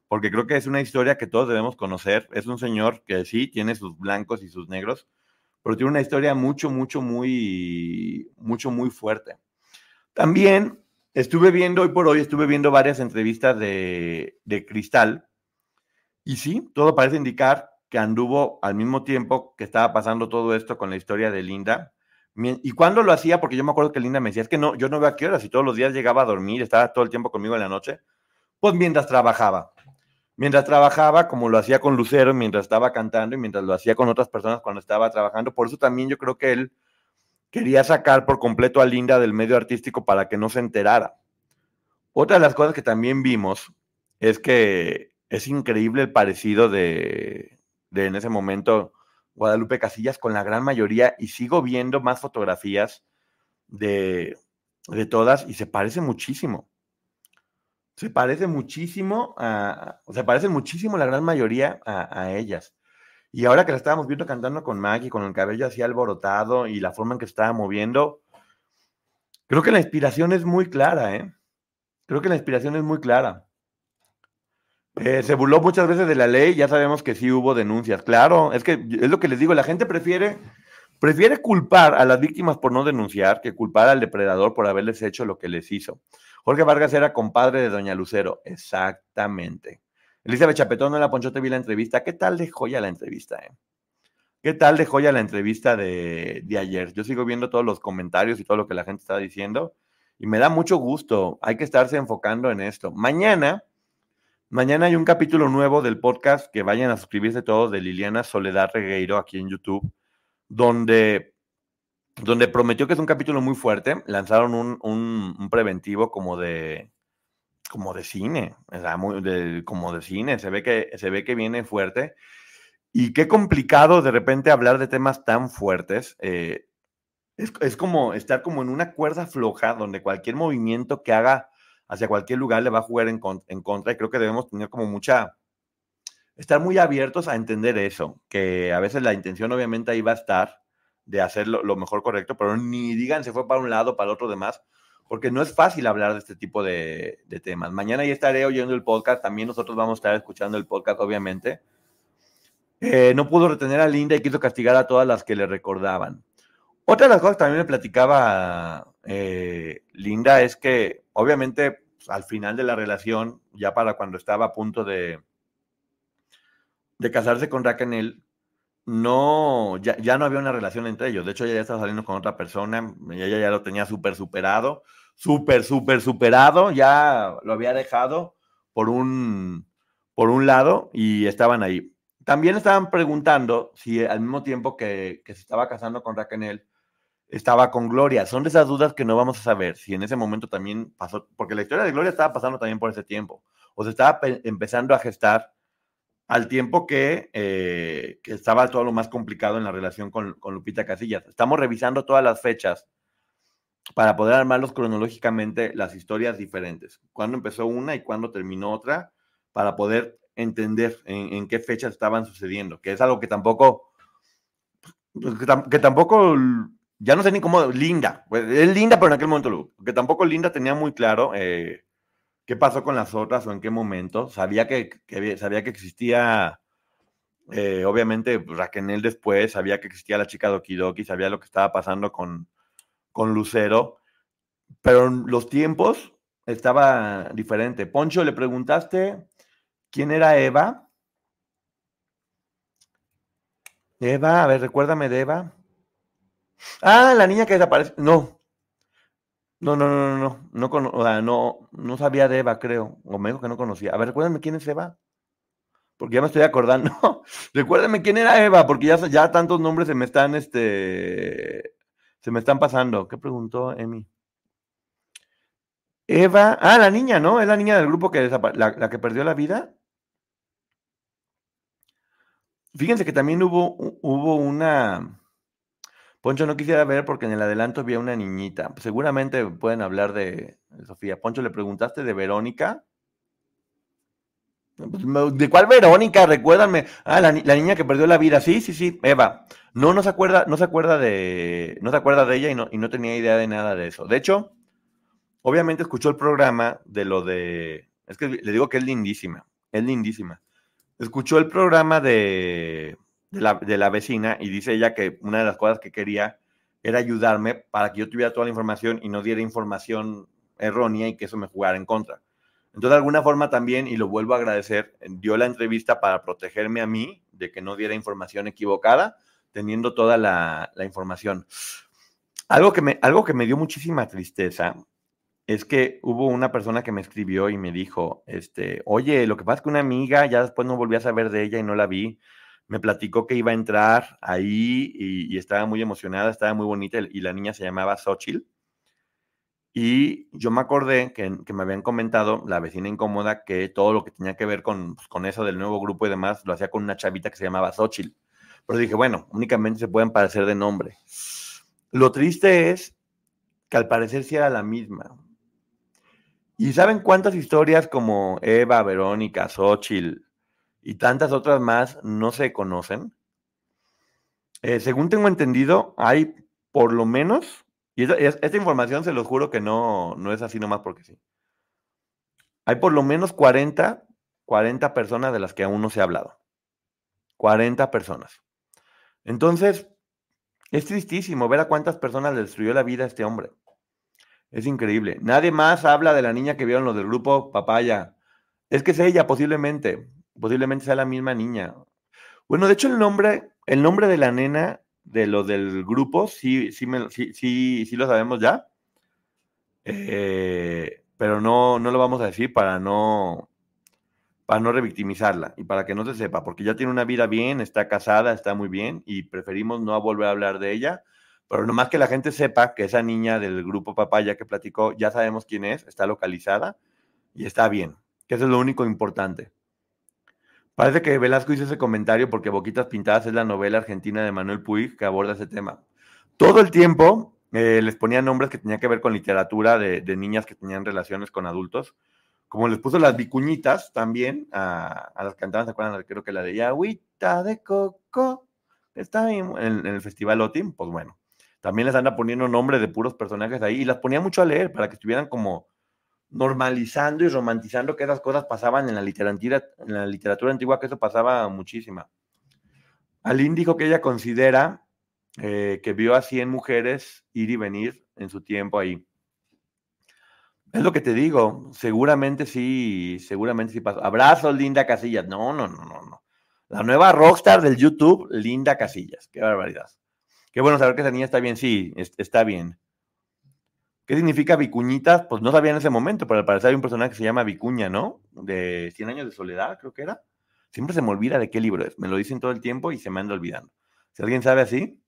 porque creo que es una historia que todos debemos conocer. Es un señor que sí, tiene sus blancos y sus negros, pero tiene una historia mucho, mucho, muy, mucho, muy fuerte. También estuve viendo, hoy por hoy, estuve viendo varias entrevistas de, de Cristal, y sí, todo parece indicar que anduvo al mismo tiempo que estaba pasando todo esto con la historia de Linda. ¿Y cuándo lo hacía? Porque yo me acuerdo que Linda me decía, es que no, yo no veo a qué horas y todos los días llegaba a dormir, estaba todo el tiempo conmigo en la noche. Pues mientras trabajaba. Mientras trabajaba, como lo hacía con Lucero, mientras estaba cantando y mientras lo hacía con otras personas cuando estaba trabajando. Por eso también yo creo que él quería sacar por completo a Linda del medio artístico para que no se enterara. Otra de las cosas que también vimos es que es increíble el parecido de, de en ese momento Guadalupe Casillas con la gran mayoría y sigo viendo más fotografías de, de todas y se parece muchísimo. Se parece muchísimo a, se parece muchísimo la gran mayoría a, ellas. Y ahora que la estábamos viendo cantando con Maggie, con el cabello así alborotado y la forma en que estaba moviendo, creo que la inspiración es muy clara, ¿eh? Creo que la inspiración es muy clara. Eh, se burló muchas veces de la ley, ya sabemos que sí hubo denuncias. Claro, es que es lo que les digo, la gente prefiere, prefiere culpar a las víctimas por no denunciar que culpar al depredador por haberles hecho lo que les hizo. Jorge Vargas era compadre de Doña Lucero, exactamente. Elizabeth Chapetón la Ponchote vi la entrevista. ¿Qué tal de joya la entrevista? Eh? ¿Qué tal de joya la entrevista de, de ayer? Yo sigo viendo todos los comentarios y todo lo que la gente está diciendo y me da mucho gusto. Hay que estarse enfocando en esto. Mañana Mañana hay un capítulo nuevo del podcast que vayan a suscribirse todos de Liliana Soledad Regueiro aquí en YouTube, donde, donde prometió que es un capítulo muy fuerte. Lanzaron un, preventivo como de, como de cine, como de cine. Se ve, que, se ve que viene fuerte. Y qué complicado de repente hablar de temas tan fuertes. Eh, es, es como estar como en una cuerda floja donde cualquier movimiento que haga hacia cualquier lugar le va a jugar en, contra y creo que debemos tener como mucha, estar muy abiertos a entender eso, que a veces la intención obviamente ahí va a estar de hacer lo, mejor correcto, pero ni digan se fue para un lado, para el otro demás, porque no es fácil hablar de este tipo de, temas. Mañana ya estaré oyendo el podcast, también nosotros vamos a estar escuchando el podcast, obviamente. Eh, no pudo retener a Linda y quiso castigar a todas las que le recordaban. Otra de las cosas que también me platicaba eh, Linda es que obviamente pues, al final de la relación, ya para cuando estaba a punto de, de casarse con Raquel, no, ya, ya, no había una relación entre ellos. De hecho, ella ya estaba saliendo con otra persona, ella ya lo tenía súper superado, súper, súper superado, ya lo había dejado por un, por un lado y estaban ahí. También estaban preguntando si al mismo tiempo que, que se estaba casando con Raquel, estaba con Gloria. Son de esas dudas que no vamos a saber si en ese momento también pasó, porque la historia de Gloria estaba pasando también por ese tiempo, o se estaba empezando a gestar al tiempo que, eh, que, estaba todo lo más complicado en la relación con, Lupita Casillas. Estamos revisando todas las fechas para poder armarlos cronológicamente las historias diferentes. Cuándo empezó una y cuándo terminó otra, para poder entender en, qué fechas estaban sucediendo, que es algo que tampoco, pues, que tampoco ya no sé ni cómo, Linda, pues, es Linda, pero en aquel momento, porque tampoco Linda tenía muy claro eh, qué pasó con las otras o en qué momento. Sabía que, sabía que existía, eh, obviamente, pues, Raquel después, sabía que existía la chica Doki Doki, sabía lo que estaba pasando con, con Lucero, pero los tiempos estaba diferente. Poncho, le preguntaste quién era Eva. Eva, a ver, recuérdame de Eva. Ah, la niña que desaparece. No. No, no, no, no, no, no, no, sabía de Eva, creo. O me dijo que no conocía. A ver, recuérdenme quién es Eva. Porque ya me estoy acordando. (laughs) recuérdenme quién era Eva, porque ya, ya tantos nombres se me están, este, se me están pasando. ¿Qué preguntó Emi? Eva, ah, la niña, ¿no? Es la niña del grupo que la, la que perdió la vida. Fíjense que también hubo, hubo una, Poncho no quisiera ver porque en el adelanto había una niñita. Seguramente pueden hablar de, Sofía. Poncho, ¿le preguntaste de Verónica? Pues, ¿De cuál Verónica? Recuérdame. Ah, la, niña que perdió la vida. Sí, sí, sí, Eva. No, no se acuerda, no se acuerda de, no se acuerda de ella y no, y no tenía idea de nada de eso. De hecho, obviamente escuchó el programa de lo de, es que le digo que es lindísima, es lindísima. Escuchó el programa de, de la, vecina y dice ella que una de las cosas que quería era ayudarme para que yo tuviera toda la información y no diera información errónea y que eso me jugara en contra. Entonces, de alguna forma también, y lo vuelvo a agradecer, dio la entrevista para protegerme a mí de que no diera información equivocada, teniendo toda la, información. Algo que, me, algo que me dio muchísima tristeza es que hubo una persona que me escribió y me dijo, este, oye, lo que pasa es que una amiga, ya después no volví a saber de ella y no la vi, me platicó que iba a entrar ahí y, estaba muy emocionada, estaba muy bonita y la niña se llamaba Xochitl. Y yo me acordé que, me habían comentado la vecina incómoda que todo lo que tenía que ver con, pues, con eso del nuevo grupo y demás lo hacía con una chavita que se llamaba Xochitl. Pero dije, bueno, únicamente se pueden parecer de nombre. Lo triste es que al parecer sí era la misma. ¿Y saben cuántas historias como Eva, Verónica, Xochitl, y tantas otras más no se conocen. Eh, según tengo entendido, hay por lo menos, y esta, es- esta información se los juro que no, no es así nomás porque sí. Hay por lo menos 40, 40 personas de las que aún no se ha hablado. 40 personas. Entonces, es tristísimo ver a cuántas personas le destruyó la vida a este hombre. Es increíble. Nadie más habla de la niña que vieron los del grupo Papaya. Es que es ella, posiblemente. Posiblemente sea la misma niña. Bueno, de hecho, el nombre, el nombre de la nena de los del grupo, sí, sí, sí, sí lo sabemos ya. Eh, pero no, no lo vamos a decir para no, para no revictimizarla y para que no se sepa, porque ya tiene una vida bien, está casada, está muy bien y preferimos no volver a hablar de ella. Pero nomás que la gente sepa que esa niña del grupo Papaya que platicó, ya sabemos quién es, está localizada y está bien, que eso es lo único importante. Parece que Velasco hizo ese comentario porque Boquitas Pintadas es la novela argentina de Manuel Puig que aborda ese tema. Todo el tiempo eh, les ponía nombres que tenían que ver con literatura de, niñas que tenían relaciones con adultos. Como les puso las vicuñitas también a, las cantantes, ¿se acuerdan? Creo que la de Agüita de Coco, está en, en el Festival OTIM, pues bueno. También les anda poniendo nombres de puros personajes ahí y las ponía mucho a leer para que estuvieran como normalizando y romantizando que esas cosas pasaban en la literatura, en la literatura antigua, que eso pasaba muchísima. Aline dijo que ella considera eh, que vio a 100 mujeres ir y venir en su tiempo ahí. Es lo que te digo, seguramente sí, seguramente sí pasó. Abrazos, Linda Casillas. No, no, no, no, no. La nueva rockstar del YouTube, Linda Casillas. Qué barbaridad. Qué bueno saber que esa niña está bien. Sí, es- está bien. ¿Qué significa vicuñitas? Pues no sabía en ese momento, pero al parecer hay un personaje que se llama Vicuña, ¿no? De 100 años de soledad, creo que era. Siempre se me olvida de qué libro es. Me lo dicen todo el tiempo y se me anda olvidando. Si alguien sabe así.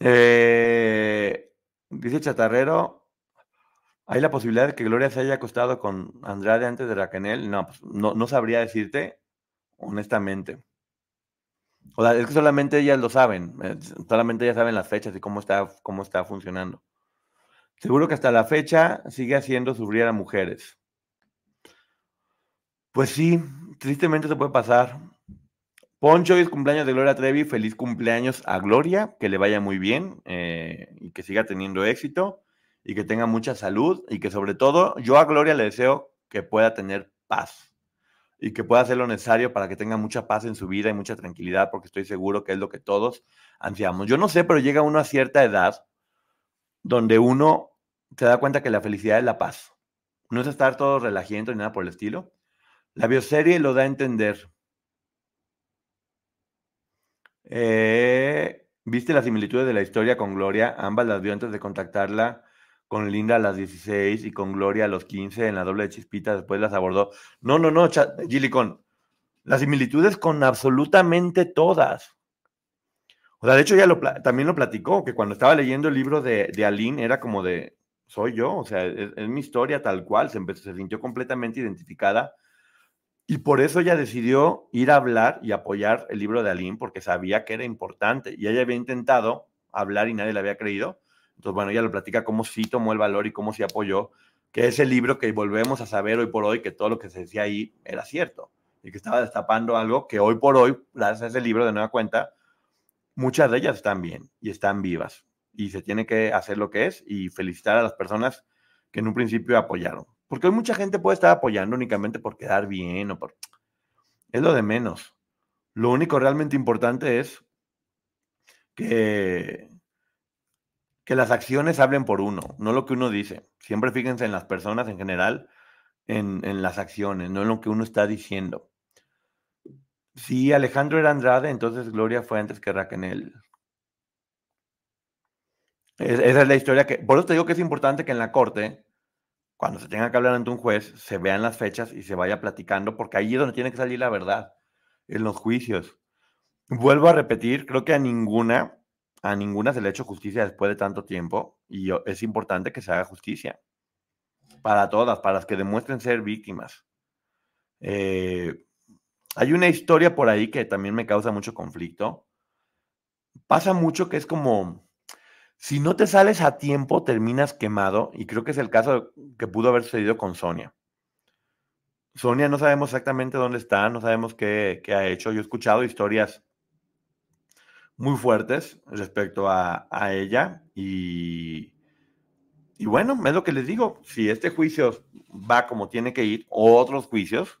Eh, dice Chatarrero, ¿hay la posibilidad de que Gloria se haya acostado con Andrade antes de Raquel? No, pues no, no sabría decirte, honestamente. O sea, es que solamente ellas lo saben, eh, solamente ellas saben las fechas y cómo está, cómo está funcionando. Seguro que hasta la fecha sigue haciendo sufrir a mujeres. Pues sí, tristemente se puede pasar. Poncho, es cumpleaños de Gloria Trevi. Feliz cumpleaños a Gloria, que le vaya muy bien eh, y que siga teniendo éxito y que tenga mucha salud y que sobre todo yo a Gloria le deseo que pueda tener paz y que pueda hacer lo necesario para que tenga mucha paz en su vida y mucha tranquilidad, porque estoy seguro que es lo que todos ansiamos. Yo no sé, pero llega uno a cierta edad donde uno se da cuenta que la felicidad es la paz. No es estar todo relajiento ni nada por el estilo. La bioserie lo da a entender. Eh, ¿Viste las similitudes de la historia con Gloria? Ambas las vio antes de contactarla con Linda a las 16 y con Gloria a los 15 en la doble de Chispita, después las abordó. No, no, no, Gilicón. Las similitudes con absolutamente todas. O sea, de hecho ya también lo platicó, que cuando estaba leyendo el libro de, de Aline era como de, soy yo, o sea, es, mi historia tal cual, se sintió completamente identificada y por eso ella decidió ir a hablar y apoyar el libro de Aline porque sabía que era importante y ella había intentado hablar y nadie le había creído. Entonces, bueno, ella lo platica cómo sí tomó el valor y cómo sí apoyó, que ese libro que volvemos a saber hoy por hoy que todo lo que se decía ahí era cierto y que estaba destapando algo que hoy por hoy, gracias a ese libro de nueva cuenta, muchas de ellas están bien y están vivas y se tiene que hacer lo que es y felicitar a las personas que en un principio apoyaron. Porque hoy mucha gente puede estar apoyando únicamente por quedar bien o por... Es lo de menos. Lo único realmente importante es que, que las acciones hablen por uno, no lo que uno dice. Siempre fíjense en las personas en general, en, en las acciones, no en lo que uno está diciendo. Si Alejandro era Andrade, entonces Gloria fue antes que Raquel. Es- esa es la historia que... Por eso te digo que es importante que en la corte, cuando se tenga que hablar ante un juez, se vean las fechas y se vaya platicando, porque ahí es donde tiene que salir la verdad, en los juicios. Vuelvo a repetir, creo que a ninguna, a ninguna se le ha hecho justicia después de tanto tiempo y es importante que se haga justicia. Para todas, para las que demuestren ser víctimas. Eh, hay una historia por ahí que también me causa mucho conflicto. Pasa mucho que es como, si no te sales a tiempo, terminas quemado, y creo que es el caso que pudo haber sucedido con Sonia. Sonia no sabemos exactamente dónde está, no sabemos qué, qué ha hecho. Yo he escuchado historias muy fuertes respecto a, a ella y, y bueno, es lo que les digo, si este juicio va como tiene que ir, otros juicios,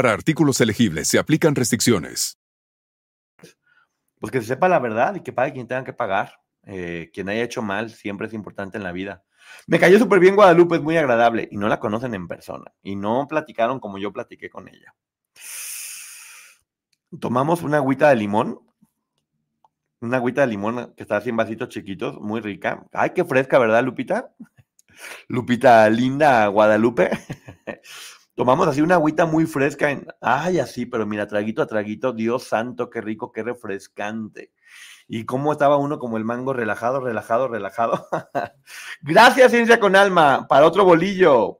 artículos elegibles se aplican restricciones. Pues que se sepa la verdad y que pague quien tenga que pagar. Eh, quien haya hecho mal siempre es importante en la vida. Me cayó súper bien Guadalupe, es muy agradable y no la conocen en persona y no platicaron como yo platiqué con ella. Tomamos una agüita de limón, una agüita de limón que está así en vasitos chiquitos, muy rica. Ay, qué fresca, ¿verdad, Lupita? Lupita linda Guadalupe. (laughs) Tomamos así una agüita muy fresca. En, ay, así, pero mira, traguito a traguito, Dios santo, qué rico, qué refrescante. Y cómo estaba uno como el mango relajado, relajado, relajado. (laughs) Gracias, Ciencia con Alma, para otro bolillo.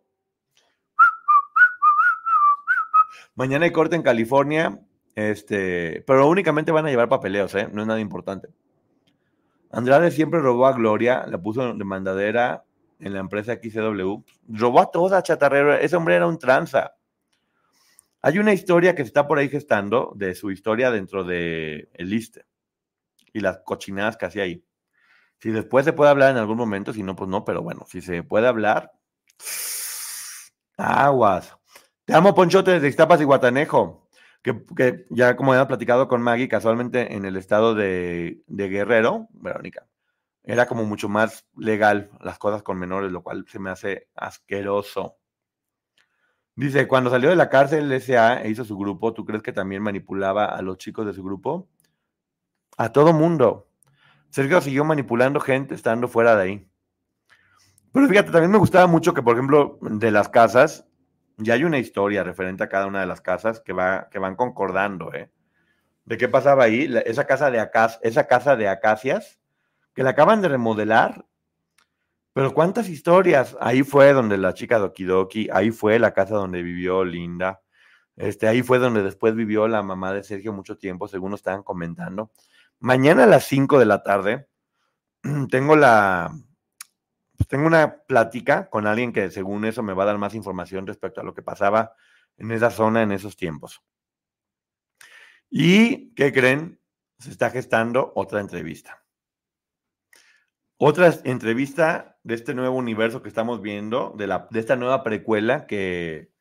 Mañana hay corte en California, este, pero únicamente van a llevar papeleos, ¿eh? No es nada importante. Andrade siempre robó a Gloria, la puso de mandadera en la empresa XCW. Robó a toda chatarrero. Ese hombre era un tranza. Hay una historia que se está por ahí gestando de su historia dentro de el liste y las cochinadas que hacía ahí. Si después se puede hablar en algún momento, si no, pues no, pero bueno, si se puede hablar, aguas. Te amo, Ponchote, desde Iztapas y Guatanejo, que, ya como había platicado con Maggie, casualmente en el estado de, de Guerrero, Verónica, era como mucho más legal las cosas con menores, lo cual se me hace asqueroso. Dice, cuando salió de la cárcel SA e hizo su grupo, ¿tú crees que también manipulaba a los chicos de su grupo? A todo mundo. Sergio siguió manipulando gente estando fuera de ahí. Pero fíjate, también me gustaba mucho que, por ejemplo, de las casas, ya hay una historia referente a cada una de las casas que, va, que van concordando, ¿eh? De qué pasaba ahí. Esa, casa de acas, esa casa de acacias, que la acaban de remodelar. Pero cuántas historias. Ahí fue donde la chica Doki Doki, ahí fue la casa donde vivió Linda. Este, ahí fue donde después vivió la mamá de Sergio mucho tiempo, según nos estaban comentando. Mañana a las 5 de la tarde (clears throat) tengo la pues, tengo una plática con alguien que según eso me va a dar más información respecto a lo que pasaba en esa zona en esos tiempos. ¿Y qué creen? Se está gestando otra entrevista. Otra entrevista de este nuevo universo que estamos viendo, de, la, de esta nueva precuela que,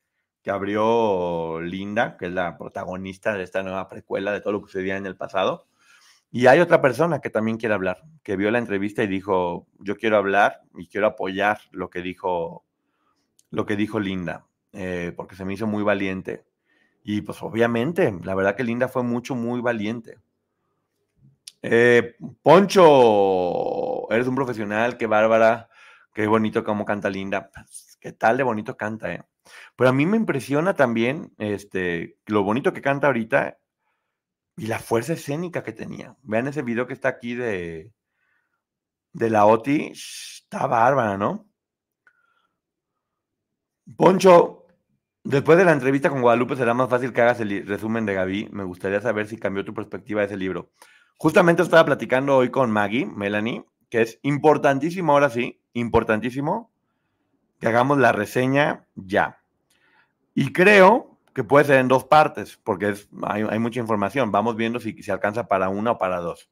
que abrió Linda, que es la protagonista de esta nueva precuela de todo lo que sucedía en el pasado. Y hay otra persona que también quiere hablar, que vio la entrevista y dijo, yo quiero hablar y quiero apoyar lo que dijo, lo que dijo Linda, eh, porque se me hizo muy valiente. Y pues obviamente, la verdad que Linda fue mucho, muy valiente. Eh, Poncho, eres un profesional, qué bárbara, qué bonito cómo canta Linda. Qué tal de bonito canta, ¿eh? Pero a mí me impresiona también este, lo bonito que canta ahorita y la fuerza escénica que tenía. Vean ese video que está aquí de, de la OTI, está bárbara, ¿no? Poncho, después de la entrevista con Guadalupe será más fácil que hagas el resumen de Gaby. Me gustaría saber si cambió tu perspectiva de ese libro. Justamente estaba platicando hoy con Maggie, Melanie, que es importantísimo, ahora sí, importantísimo, que hagamos la reseña ya. Y creo que puede ser en dos partes, porque hay mucha información. Vamos viendo si se alcanza para una o para dos.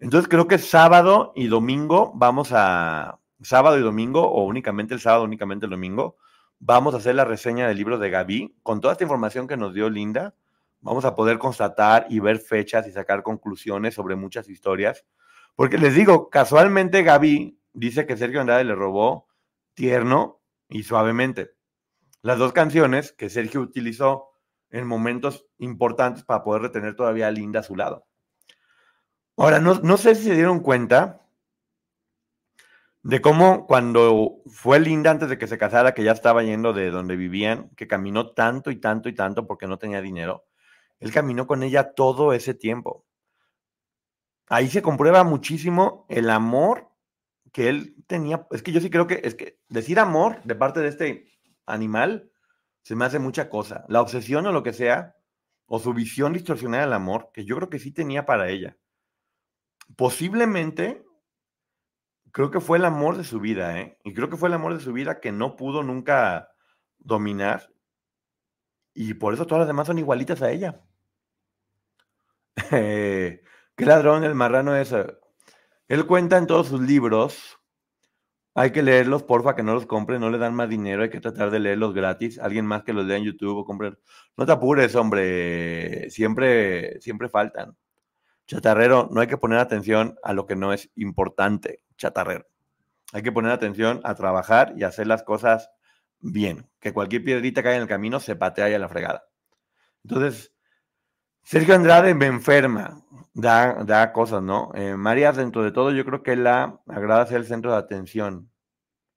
Entonces creo que sábado y domingo vamos a, sábado y domingo, o únicamente el sábado, únicamente el domingo, vamos a hacer la reseña del libro de Gaby. Con toda esta información que nos dio Linda, vamos a poder constatar y ver fechas y sacar conclusiones sobre muchas historias. Porque les digo, casualmente Gaby dice que Sergio Andrade le robó tierno y suavemente. Las dos canciones que Sergio utilizó en momentos importantes para poder retener todavía a Linda a su lado. Ahora, no, no sé si se dieron cuenta de cómo cuando fue Linda antes de que se casara, que ya estaba yendo de donde vivían, que caminó tanto y tanto y tanto porque no tenía dinero, él caminó con ella todo ese tiempo. Ahí se comprueba muchísimo el amor que él tenía. Es que yo sí creo que, es que decir amor de parte de este animal se me hace mucha cosa. La obsesión o lo que sea, o su visión distorsionada del amor, que yo creo que sí tenía para ella. Posiblemente, creo que fue el amor de su vida, ¿eh? Y creo que fue el amor de su vida que no pudo nunca dominar. Y por eso todas las demás son igualitas a ella. (laughs) Eh, ¿Qué ladrón el marrano es? Él cuenta en todos sus libros. Hay que leerlos, porfa, que no los compren, no le dan más dinero, hay que tratar de leerlos gratis. Alguien más que los lea en YouTube o compren. No te apures, hombre. Siempre, siempre faltan. Chatarrero, no hay que poner atención a lo que no es importante, chatarrero. Hay que poner atención a trabajar y hacer las cosas bien. Que cualquier piedrita que haya en el camino se patea y a la fregada. Entonces, Sergio Andrade me enferma, da, da cosas, ¿no? Eh, María, dentro de todo, yo creo que la agrada ser el centro de atención.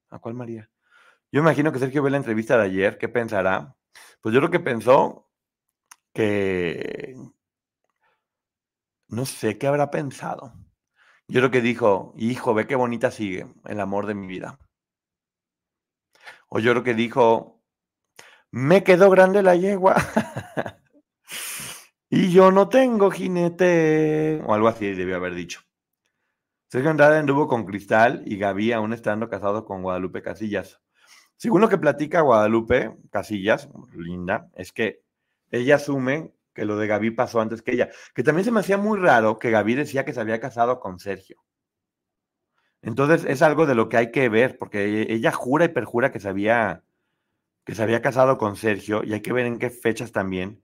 ¿A cuál María? Yo imagino que Sergio ve la entrevista de ayer, ¿qué pensará? Pues yo creo que pensó que... No sé qué habrá pensado. Yo creo que dijo, hijo, ve qué bonita sigue el amor de mi vida. O yo creo que dijo, me quedó grande la yegua. (laughs) Y yo no tengo jinete. O algo así debió haber dicho. Sergio Andrade anduvo con Cristal y Gaby aún estando casado con Guadalupe Casillas. Según lo que platica Guadalupe Casillas, linda, es que ella asume que lo de Gaby pasó antes que ella. Que también se me hacía muy raro que Gaby decía que se había casado con Sergio. Entonces es algo de lo que hay que ver, porque ella jura y perjura que se había, que se había casado con Sergio y hay que ver en qué fechas también.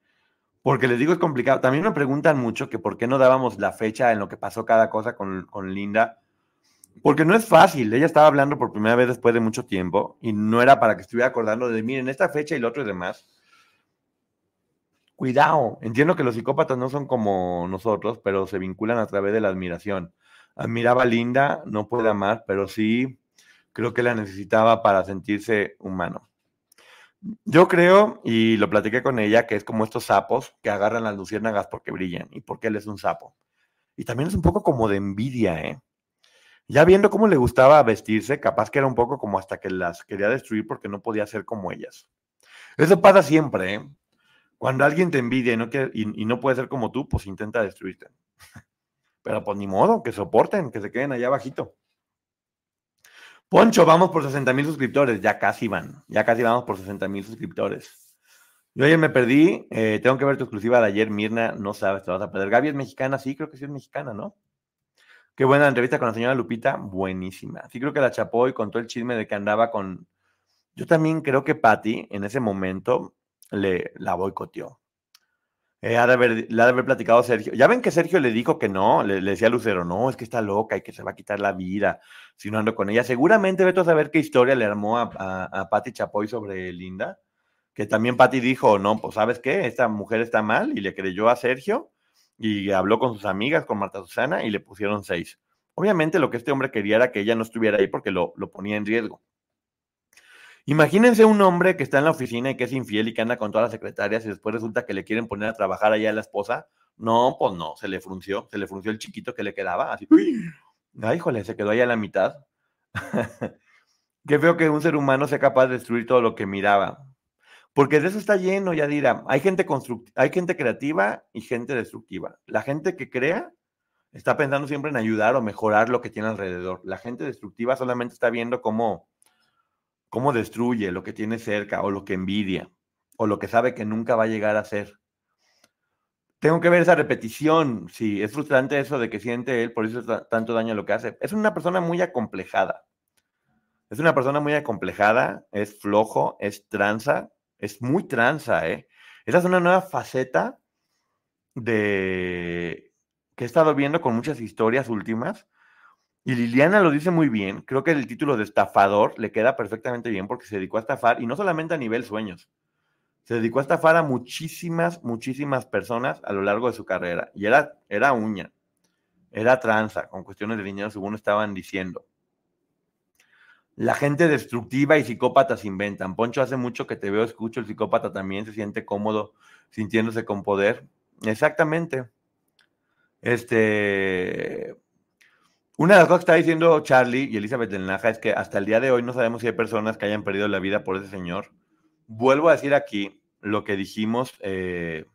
Porque les digo, es complicado. También me preguntan mucho que por qué no dábamos la fecha en lo que pasó cada cosa con, Linda. Porque no es fácil. Ella estaba hablando por primera vez después de mucho tiempo y no era para que estuviera acordando de, miren, esta fecha y lo otro y demás. Cuidado. Entiendo que los psicópatas no son como nosotros, pero se vinculan a través de la admiración. Admiraba a Linda, no puede amar, pero sí creo que la necesitaba para sentirse humano. Yo creo, y lo platiqué con ella, que es como estos sapos que agarran las luciérnagas porque brillan y porque él es un sapo. Y también es un poco como de envidia, ¿eh? Ya viendo cómo le gustaba vestirse, capaz que era un poco como hasta que las quería destruir porque no podía ser como ellas. Eso pasa siempre, ¿eh? Cuando alguien te envidia y no, y no puede ser como tú, pues intenta destruirte. (laughs) Pero pues ni modo, que soporten, que se queden allá abajito. Poncho, vamos por 60 mil suscriptores. Ya casi van. Ya casi vamos por 60 mil suscriptores. Yo ayer me perdí. Eh, tengo que ver tu exclusiva de ayer, Mirna. No sabes, te vas a perder. Gaby es mexicana, sí, creo que sí es mexicana, ¿no? Qué buena entrevista con la señora Lupita. Buenísima. Sí, creo que la chapó y contó el chisme de que andaba con. Yo también creo que Patty en ese momento le la boicoteó. Eh, ha de haber, le ha de haber platicado Sergio. Ya ven que Sergio le dijo que no, le, decía a Lucero, no, es que está loca y que se va a quitar la vida si no ando con ella. Seguramente vete a saber qué historia le armó a, a, Patti Chapoy sobre Linda, que también Patti dijo, no, pues sabes qué, esta mujer está mal y le creyó a Sergio y habló con sus amigas, con Marta Susana y le pusieron seis. Obviamente lo que este hombre quería era que ella no estuviera ahí porque lo, lo ponía en riesgo. Imagínense un hombre que está en la oficina y que es infiel y que anda con todas las secretarias y después resulta que le quieren poner a trabajar allá a la esposa. No, pues no, se le frunció, se le frunció el chiquito que le quedaba. Así, ay, híjole, se quedó ahí a la mitad. (laughs) Qué feo que un ser humano sea capaz de destruir todo lo que miraba. Porque de eso está lleno, ya dirá. Hay gente, hay gente creativa y gente destructiva. La gente que crea está pensando siempre en ayudar o mejorar lo que tiene alrededor. La gente destructiva solamente está viendo cómo cómo destruye lo que tiene cerca o lo que envidia o lo que sabe que nunca va a llegar a ser. Tengo que ver esa repetición. Sí, es frustrante eso de que siente él, por eso tanto daño lo que hace. Es una persona muy acomplejada. Es una persona muy acomplejada, es flojo, es tranza, es muy tranza, ¿eh? Esa es una nueva faceta de que he estado viendo con muchas historias últimas, y Liliana lo dice muy bien. Creo que el título de estafador le queda perfectamente bien porque se dedicó a estafar y no solamente a nivel sueños. Se dedicó a estafar a muchísimas, muchísimas personas a lo largo de su carrera. Y era, era uña, era tranza, con cuestiones de dinero, según estaban diciendo. La gente destructiva y psicópata se inventan. Poncho, hace mucho que te veo, escucho, el psicópata también se siente cómodo sintiéndose con poder. Exactamente. Este. Una de las cosas que está diciendo Charlie y Elizabeth del Naja es que hasta el día de hoy no sabemos si hay personas que hayan perdido la vida por ese señor. Vuelvo a decir aquí lo que dijimos. eh,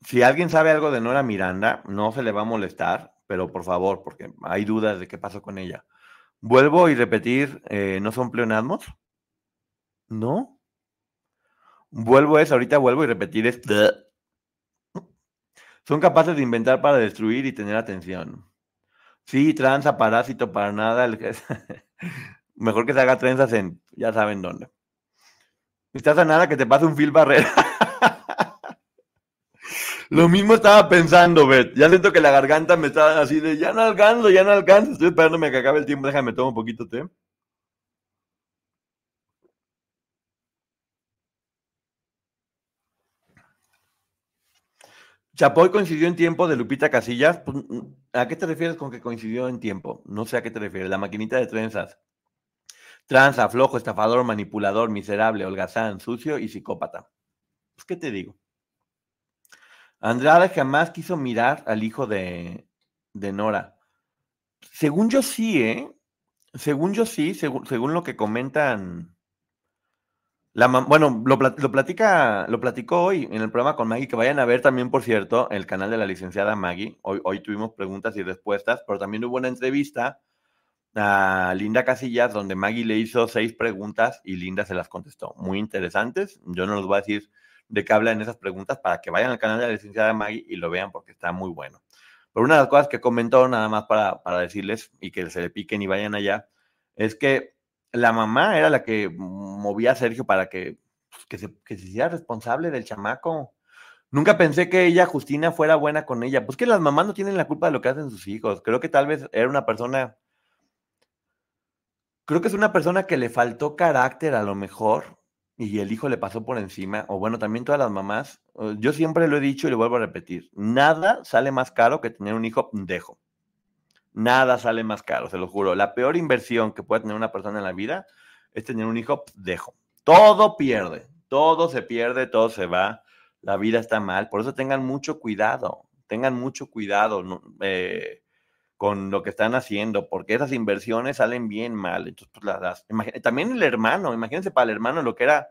si alguien sabe algo de Nora Miranda, no se le va a molestar, pero por favor, porque hay dudas de qué pasó con ella. Vuelvo y repetir, eh, ¿no son pleonasmos? ¿No? Vuelvo es, ahorita vuelvo y repetir es... Son capaces de inventar para destruir y tener atención. Sí, tranza, parásito, para nada. (laughs) Mejor que se haga trenzas en, ya saben dónde. Estás a nada que te pase un fil barrera. (laughs) Lo mismo estaba pensando, Bet. Ya siento que la garganta me está así de, ya no alcanzo, ya no alcanzo. Estoy esperándome que acabe el tiempo. Déjame tomar un poquito de té. Chapoy coincidió en tiempo de Lupita Casillas. Pues, ¿A qué te refieres con que coincidió en tiempo? No sé a qué te refieres. La maquinita de trenzas. Tranza, flojo, estafador, manipulador, miserable, holgazán, sucio y psicópata. Pues, ¿qué te digo? Andrade jamás quiso mirar al hijo de, de Nora. Según yo sí, ¿eh? Según yo sí, según lo que comentan. La, bueno, lo, plat- lo platica, lo platicó hoy en el programa con Maggie, que vayan a ver también, por cierto, el canal de la licenciada Maggie. Hoy, tuvimos preguntas y respuestas, pero también hubo una entrevista a Linda Casillas, donde Maggie le hizo seis preguntas y Linda se las contestó. Muy interesantes. Yo no les voy a decir de qué hablan esas preguntas para que vayan al canal de la licenciada Maggie y lo vean porque está muy bueno. Pero una de las cosas que comentó, nada más para, para decirles y que se le piquen y vayan allá, es que la mamá era la que movía a Sergio para que, pues, que, se, que se hiciera responsable del chamaco. Nunca pensé que ella, Justina, fuera buena con ella. Pues que las mamás no tienen la culpa de lo que hacen sus hijos. Creo que tal vez era una persona creo que es una persona que le faltó carácter a lo mejor y el hijo le pasó por encima, o bueno, también todas las mamás. Yo siempre lo he dicho y lo vuelvo a repetir, nada sale más caro que tener un hijo pendejo. Nada sale más caro, se lo juro. La peor inversión que puede tener una persona en la vida es tener un hijo pendejo. Todo pierde, todo se pierde, todo se va, la vida está mal. Por eso tengan mucho cuidado, tengan mucho cuidado. eh, con lo que están haciendo, porque esas inversiones salen bien mal. Entonces, pues, las- las- también el hermano, imagínense para el hermano lo que era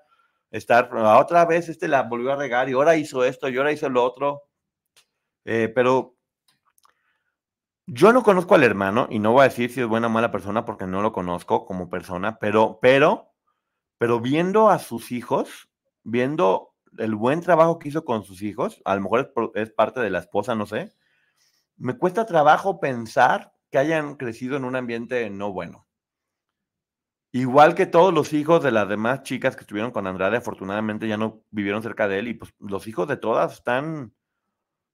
estar, "Ah, otra vez este la volvió a regar y ahora hizo esto y ahora hizo lo otro. Eh, pero yo no conozco al hermano y no voy a decir si es buena o mala persona porque no lo conozco como persona, pero, pero, pero viendo a sus hijos, viendo el buen trabajo que hizo con sus hijos, a lo mejor es, parte de la esposa, no sé, me cuesta trabajo pensar que hayan crecido en un ambiente no bueno. Igual que todos los hijos de las demás chicas que estuvieron con Andrade, afortunadamente ya no vivieron cerca de él y pues los hijos de todas están,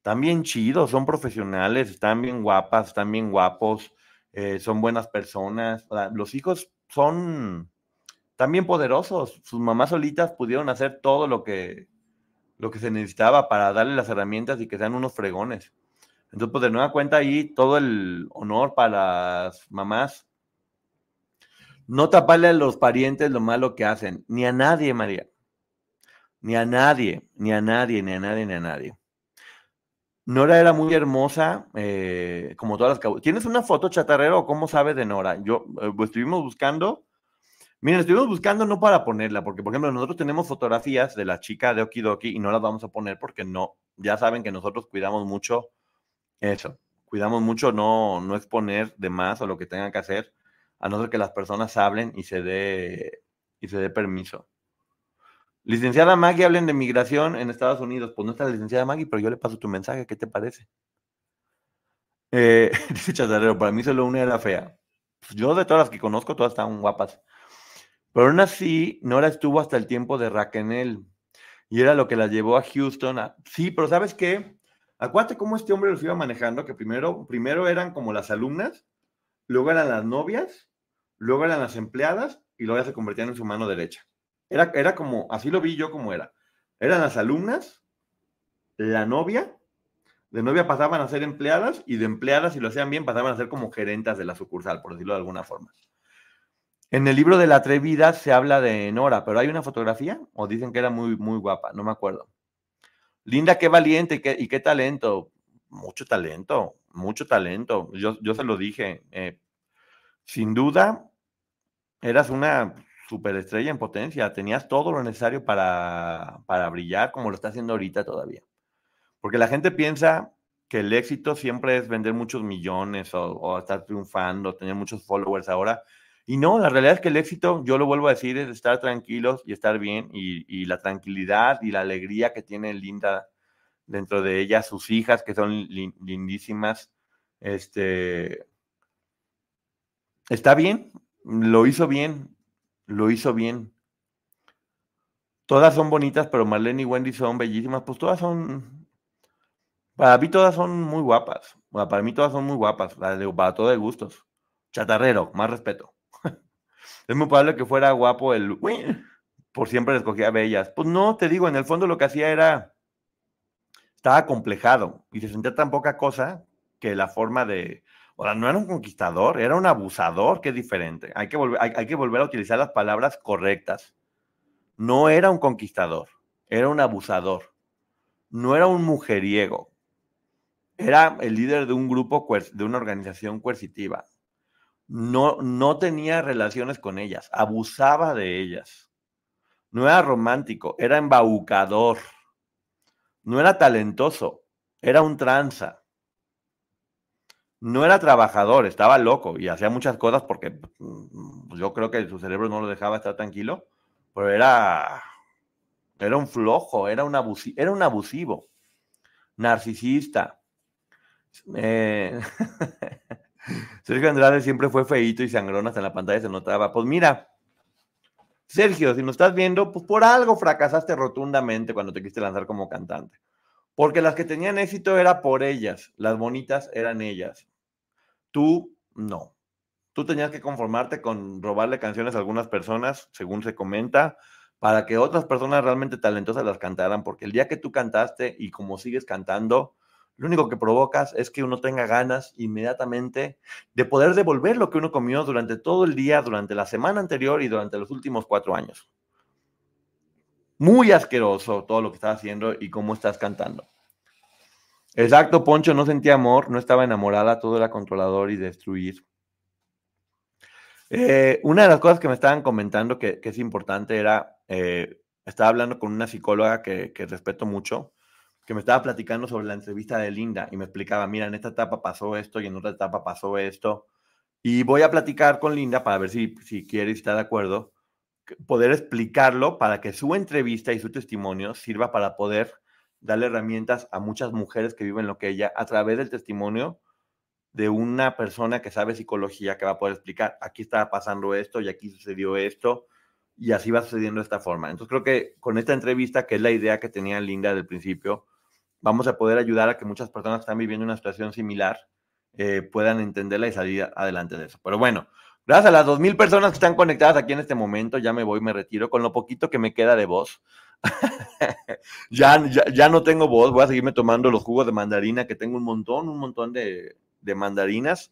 están bien chidos, son profesionales, están bien guapas, están bien guapos, eh, son buenas personas. Los hijos son también poderosos. Sus mamás solitas pudieron hacer todo lo que, lo que se necesitaba para darle las herramientas y que sean unos fregones. Entonces, pues de nueva cuenta ahí todo el honor para las mamás. No taparle a los parientes lo malo que hacen, ni a nadie, María. Ni a nadie, ni a nadie, ni a nadie, ni a nadie. Nora era muy hermosa, eh, como todas las... ¿Tienes una foto, chatarrero, o cómo sabes de Nora? Yo, eh, pues, estuvimos buscando, miren, estuvimos buscando no para ponerla, porque, por ejemplo, nosotros tenemos fotografías de la chica de Okidoki y no las vamos a poner porque no, ya saben que nosotros cuidamos mucho eso, cuidamos mucho no, no exponer de más o lo que tengan que hacer, a no ser que las personas hablen y se dé, y se dé permiso. Licenciada Maggie, hablen de migración en Estados Unidos. Pues no está la licenciada Maggie, pero yo le paso tu mensaje. ¿Qué te parece? Eh, (laughs) dice Chazarero, para mí solo una era fea. Pues yo de todas las que conozco, todas estaban guapas. Pero aún así, Nora estuvo hasta el tiempo de Raquel. Y era lo que la llevó a Houston. Sí, pero ¿sabes qué? Acuérdate cómo este hombre los iba manejando, que primero, primero eran como las alumnas, luego eran las novias, luego eran las empleadas y luego ya se convertían en su mano derecha. Era, era como, así lo vi yo como era. Eran las alumnas, la novia, de novia pasaban a ser empleadas y de empleadas, si lo hacían bien, pasaban a ser como gerentas de la sucursal, por decirlo de alguna forma. En el libro de la atrevida se habla de Nora, pero hay una fotografía o dicen que era muy, muy guapa, no me acuerdo. Linda, qué valiente y qué, y qué talento. Mucho talento, mucho talento. Yo, yo se lo dije. eh, sin duda, eras una superestrella en potencia. Tenías todo lo necesario para, para brillar como lo está haciendo ahorita todavía. Porque la gente piensa que el éxito siempre es vender muchos millones o, estar triunfando, tener muchos followers ahora. Y no, la realidad es que el éxito, yo lo vuelvo a decir, es estar tranquilos y estar bien y, la tranquilidad y la alegría que tiene Linda dentro de ella, sus hijas que son lin- lindísimas, este, está bien, lo hizo bien, lo hizo bien. Todas son bonitas, pero Marlene y Wendy son bellísimas, pues todas son, para mí todas son muy guapas, para mí todas son muy guapas, para todo de gustos. Chatarrero, más respeto. (laughs) Es muy probable que fuera guapo el, por siempre escogía bellas. Pues no, te digo, en el fondo lo que hacía era, estaba complejado y se sentía tan poca cosa que la forma de, o no era un conquistador, era un abusador, es diferente. Hay que, volver, hay, que volver a utilizar las palabras correctas. No era un conquistador, era un abusador. No era un mujeriego. Era el líder de un grupo, de una organización coercitiva. No, no tenía relaciones con ellas, abusaba de ellas. No era romántico, era embaucador. No era talentoso, era un tranza. No era trabajador, estaba loco y hacía muchas cosas porque mm, yo creo que su cerebro no lo dejaba estar tranquilo, pero era, era un flojo, era un, abusi- era un abusivo, narcisista. Eh, (laughs) Sergio Andrade siempre fue feíto y sangrón, hasta en la pantalla se notaba. Pues mira, Sergio, si nos estás viendo, pues por algo fracasaste rotundamente cuando te quisiste lanzar como cantante. Porque las que tenían éxito era por ellas, las bonitas eran ellas. Tú no. Tú tenías que conformarte con robarle canciones a algunas personas, según se comenta, para que otras personas realmente talentosas las cantaran, porque el día que tú cantaste y como sigues cantando, lo único que provocas es que uno tenga ganas inmediatamente de poder devolver lo que uno comió durante todo el día, durante la semana anterior y durante los últimos cuatro años. Muy asqueroso todo lo que estás haciendo y cómo estás cantando. Exacto, Poncho no sentía amor, no estaba enamorada, todo era controlador y destruir. Eh, una de las cosas que me estaban comentando que, es importante era, eh, estaba hablando con una psicóloga que, que respeto mucho, que me estaba platicando sobre la entrevista de Linda y me explicaba, mira, en esta etapa pasó esto y en otra etapa pasó esto. Y voy a platicar con Linda para ver si, si quiere y si está de acuerdo, poder explicarlo para que su entrevista y su testimonio sirva para poder darle herramientas a muchas mujeres que viven lo que ella, a través del testimonio de una persona que sabe psicología, que va a poder explicar, aquí estaba pasando esto y aquí sucedió esto, y así va sucediendo de esta forma. Entonces creo que con esta entrevista, que es la idea que tenía Linda del principio, vamos a poder ayudar a que muchas personas que están viviendo una situación similar eh, puedan entenderla y salir adelante de eso. Pero bueno, gracias a las 2.000 personas que están conectadas aquí en este momento, ya me voy, me retiro con lo poquito que me queda de voz. (laughs) ya, ya, ya no tengo voz, voy a seguirme tomando los jugos de mandarina, que tengo un montón, un montón de, de mandarinas.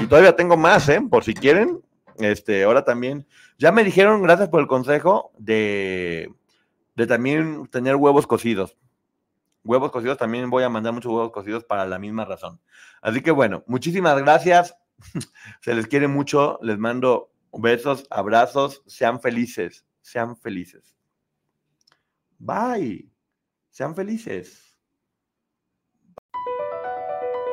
Y todavía tengo más, ¿eh? Por si quieren. Este, ahora también. Ya me dijeron, gracias por el consejo, de, de también tener huevos cocidos. Huevos cocidos, también voy a mandar muchos huevos cocidos para la misma razón. Así que bueno, muchísimas gracias. (laughs) Se les quiere mucho. Les mando besos, abrazos. Sean felices. Sean felices. Bye. Sean felices.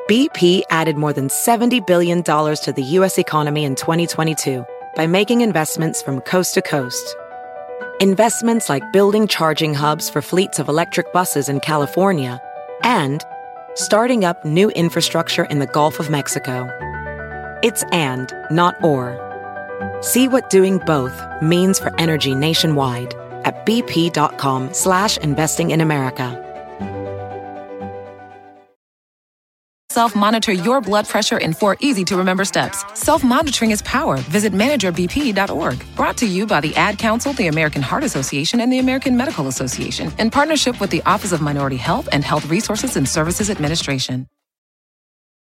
BP added more than $70 billion to the U.S. economy in 2022 by making investments from coast to coast. Investments like building charging hubs for fleets of electric buses in California and starting up new infrastructure in the Gulf of Mexico. It's and, not or. See what doing both means for energy nationwide at bp.com slash investing in America. Self monitor your blood pressure in four easy to remember steps. Self monitoring is power. Visit managerbp.org. Brought to you by the Ad Council, the American Heart Association, and the American Medical Association in partnership with the Office of Minority Health and Health Resources and Services Administration.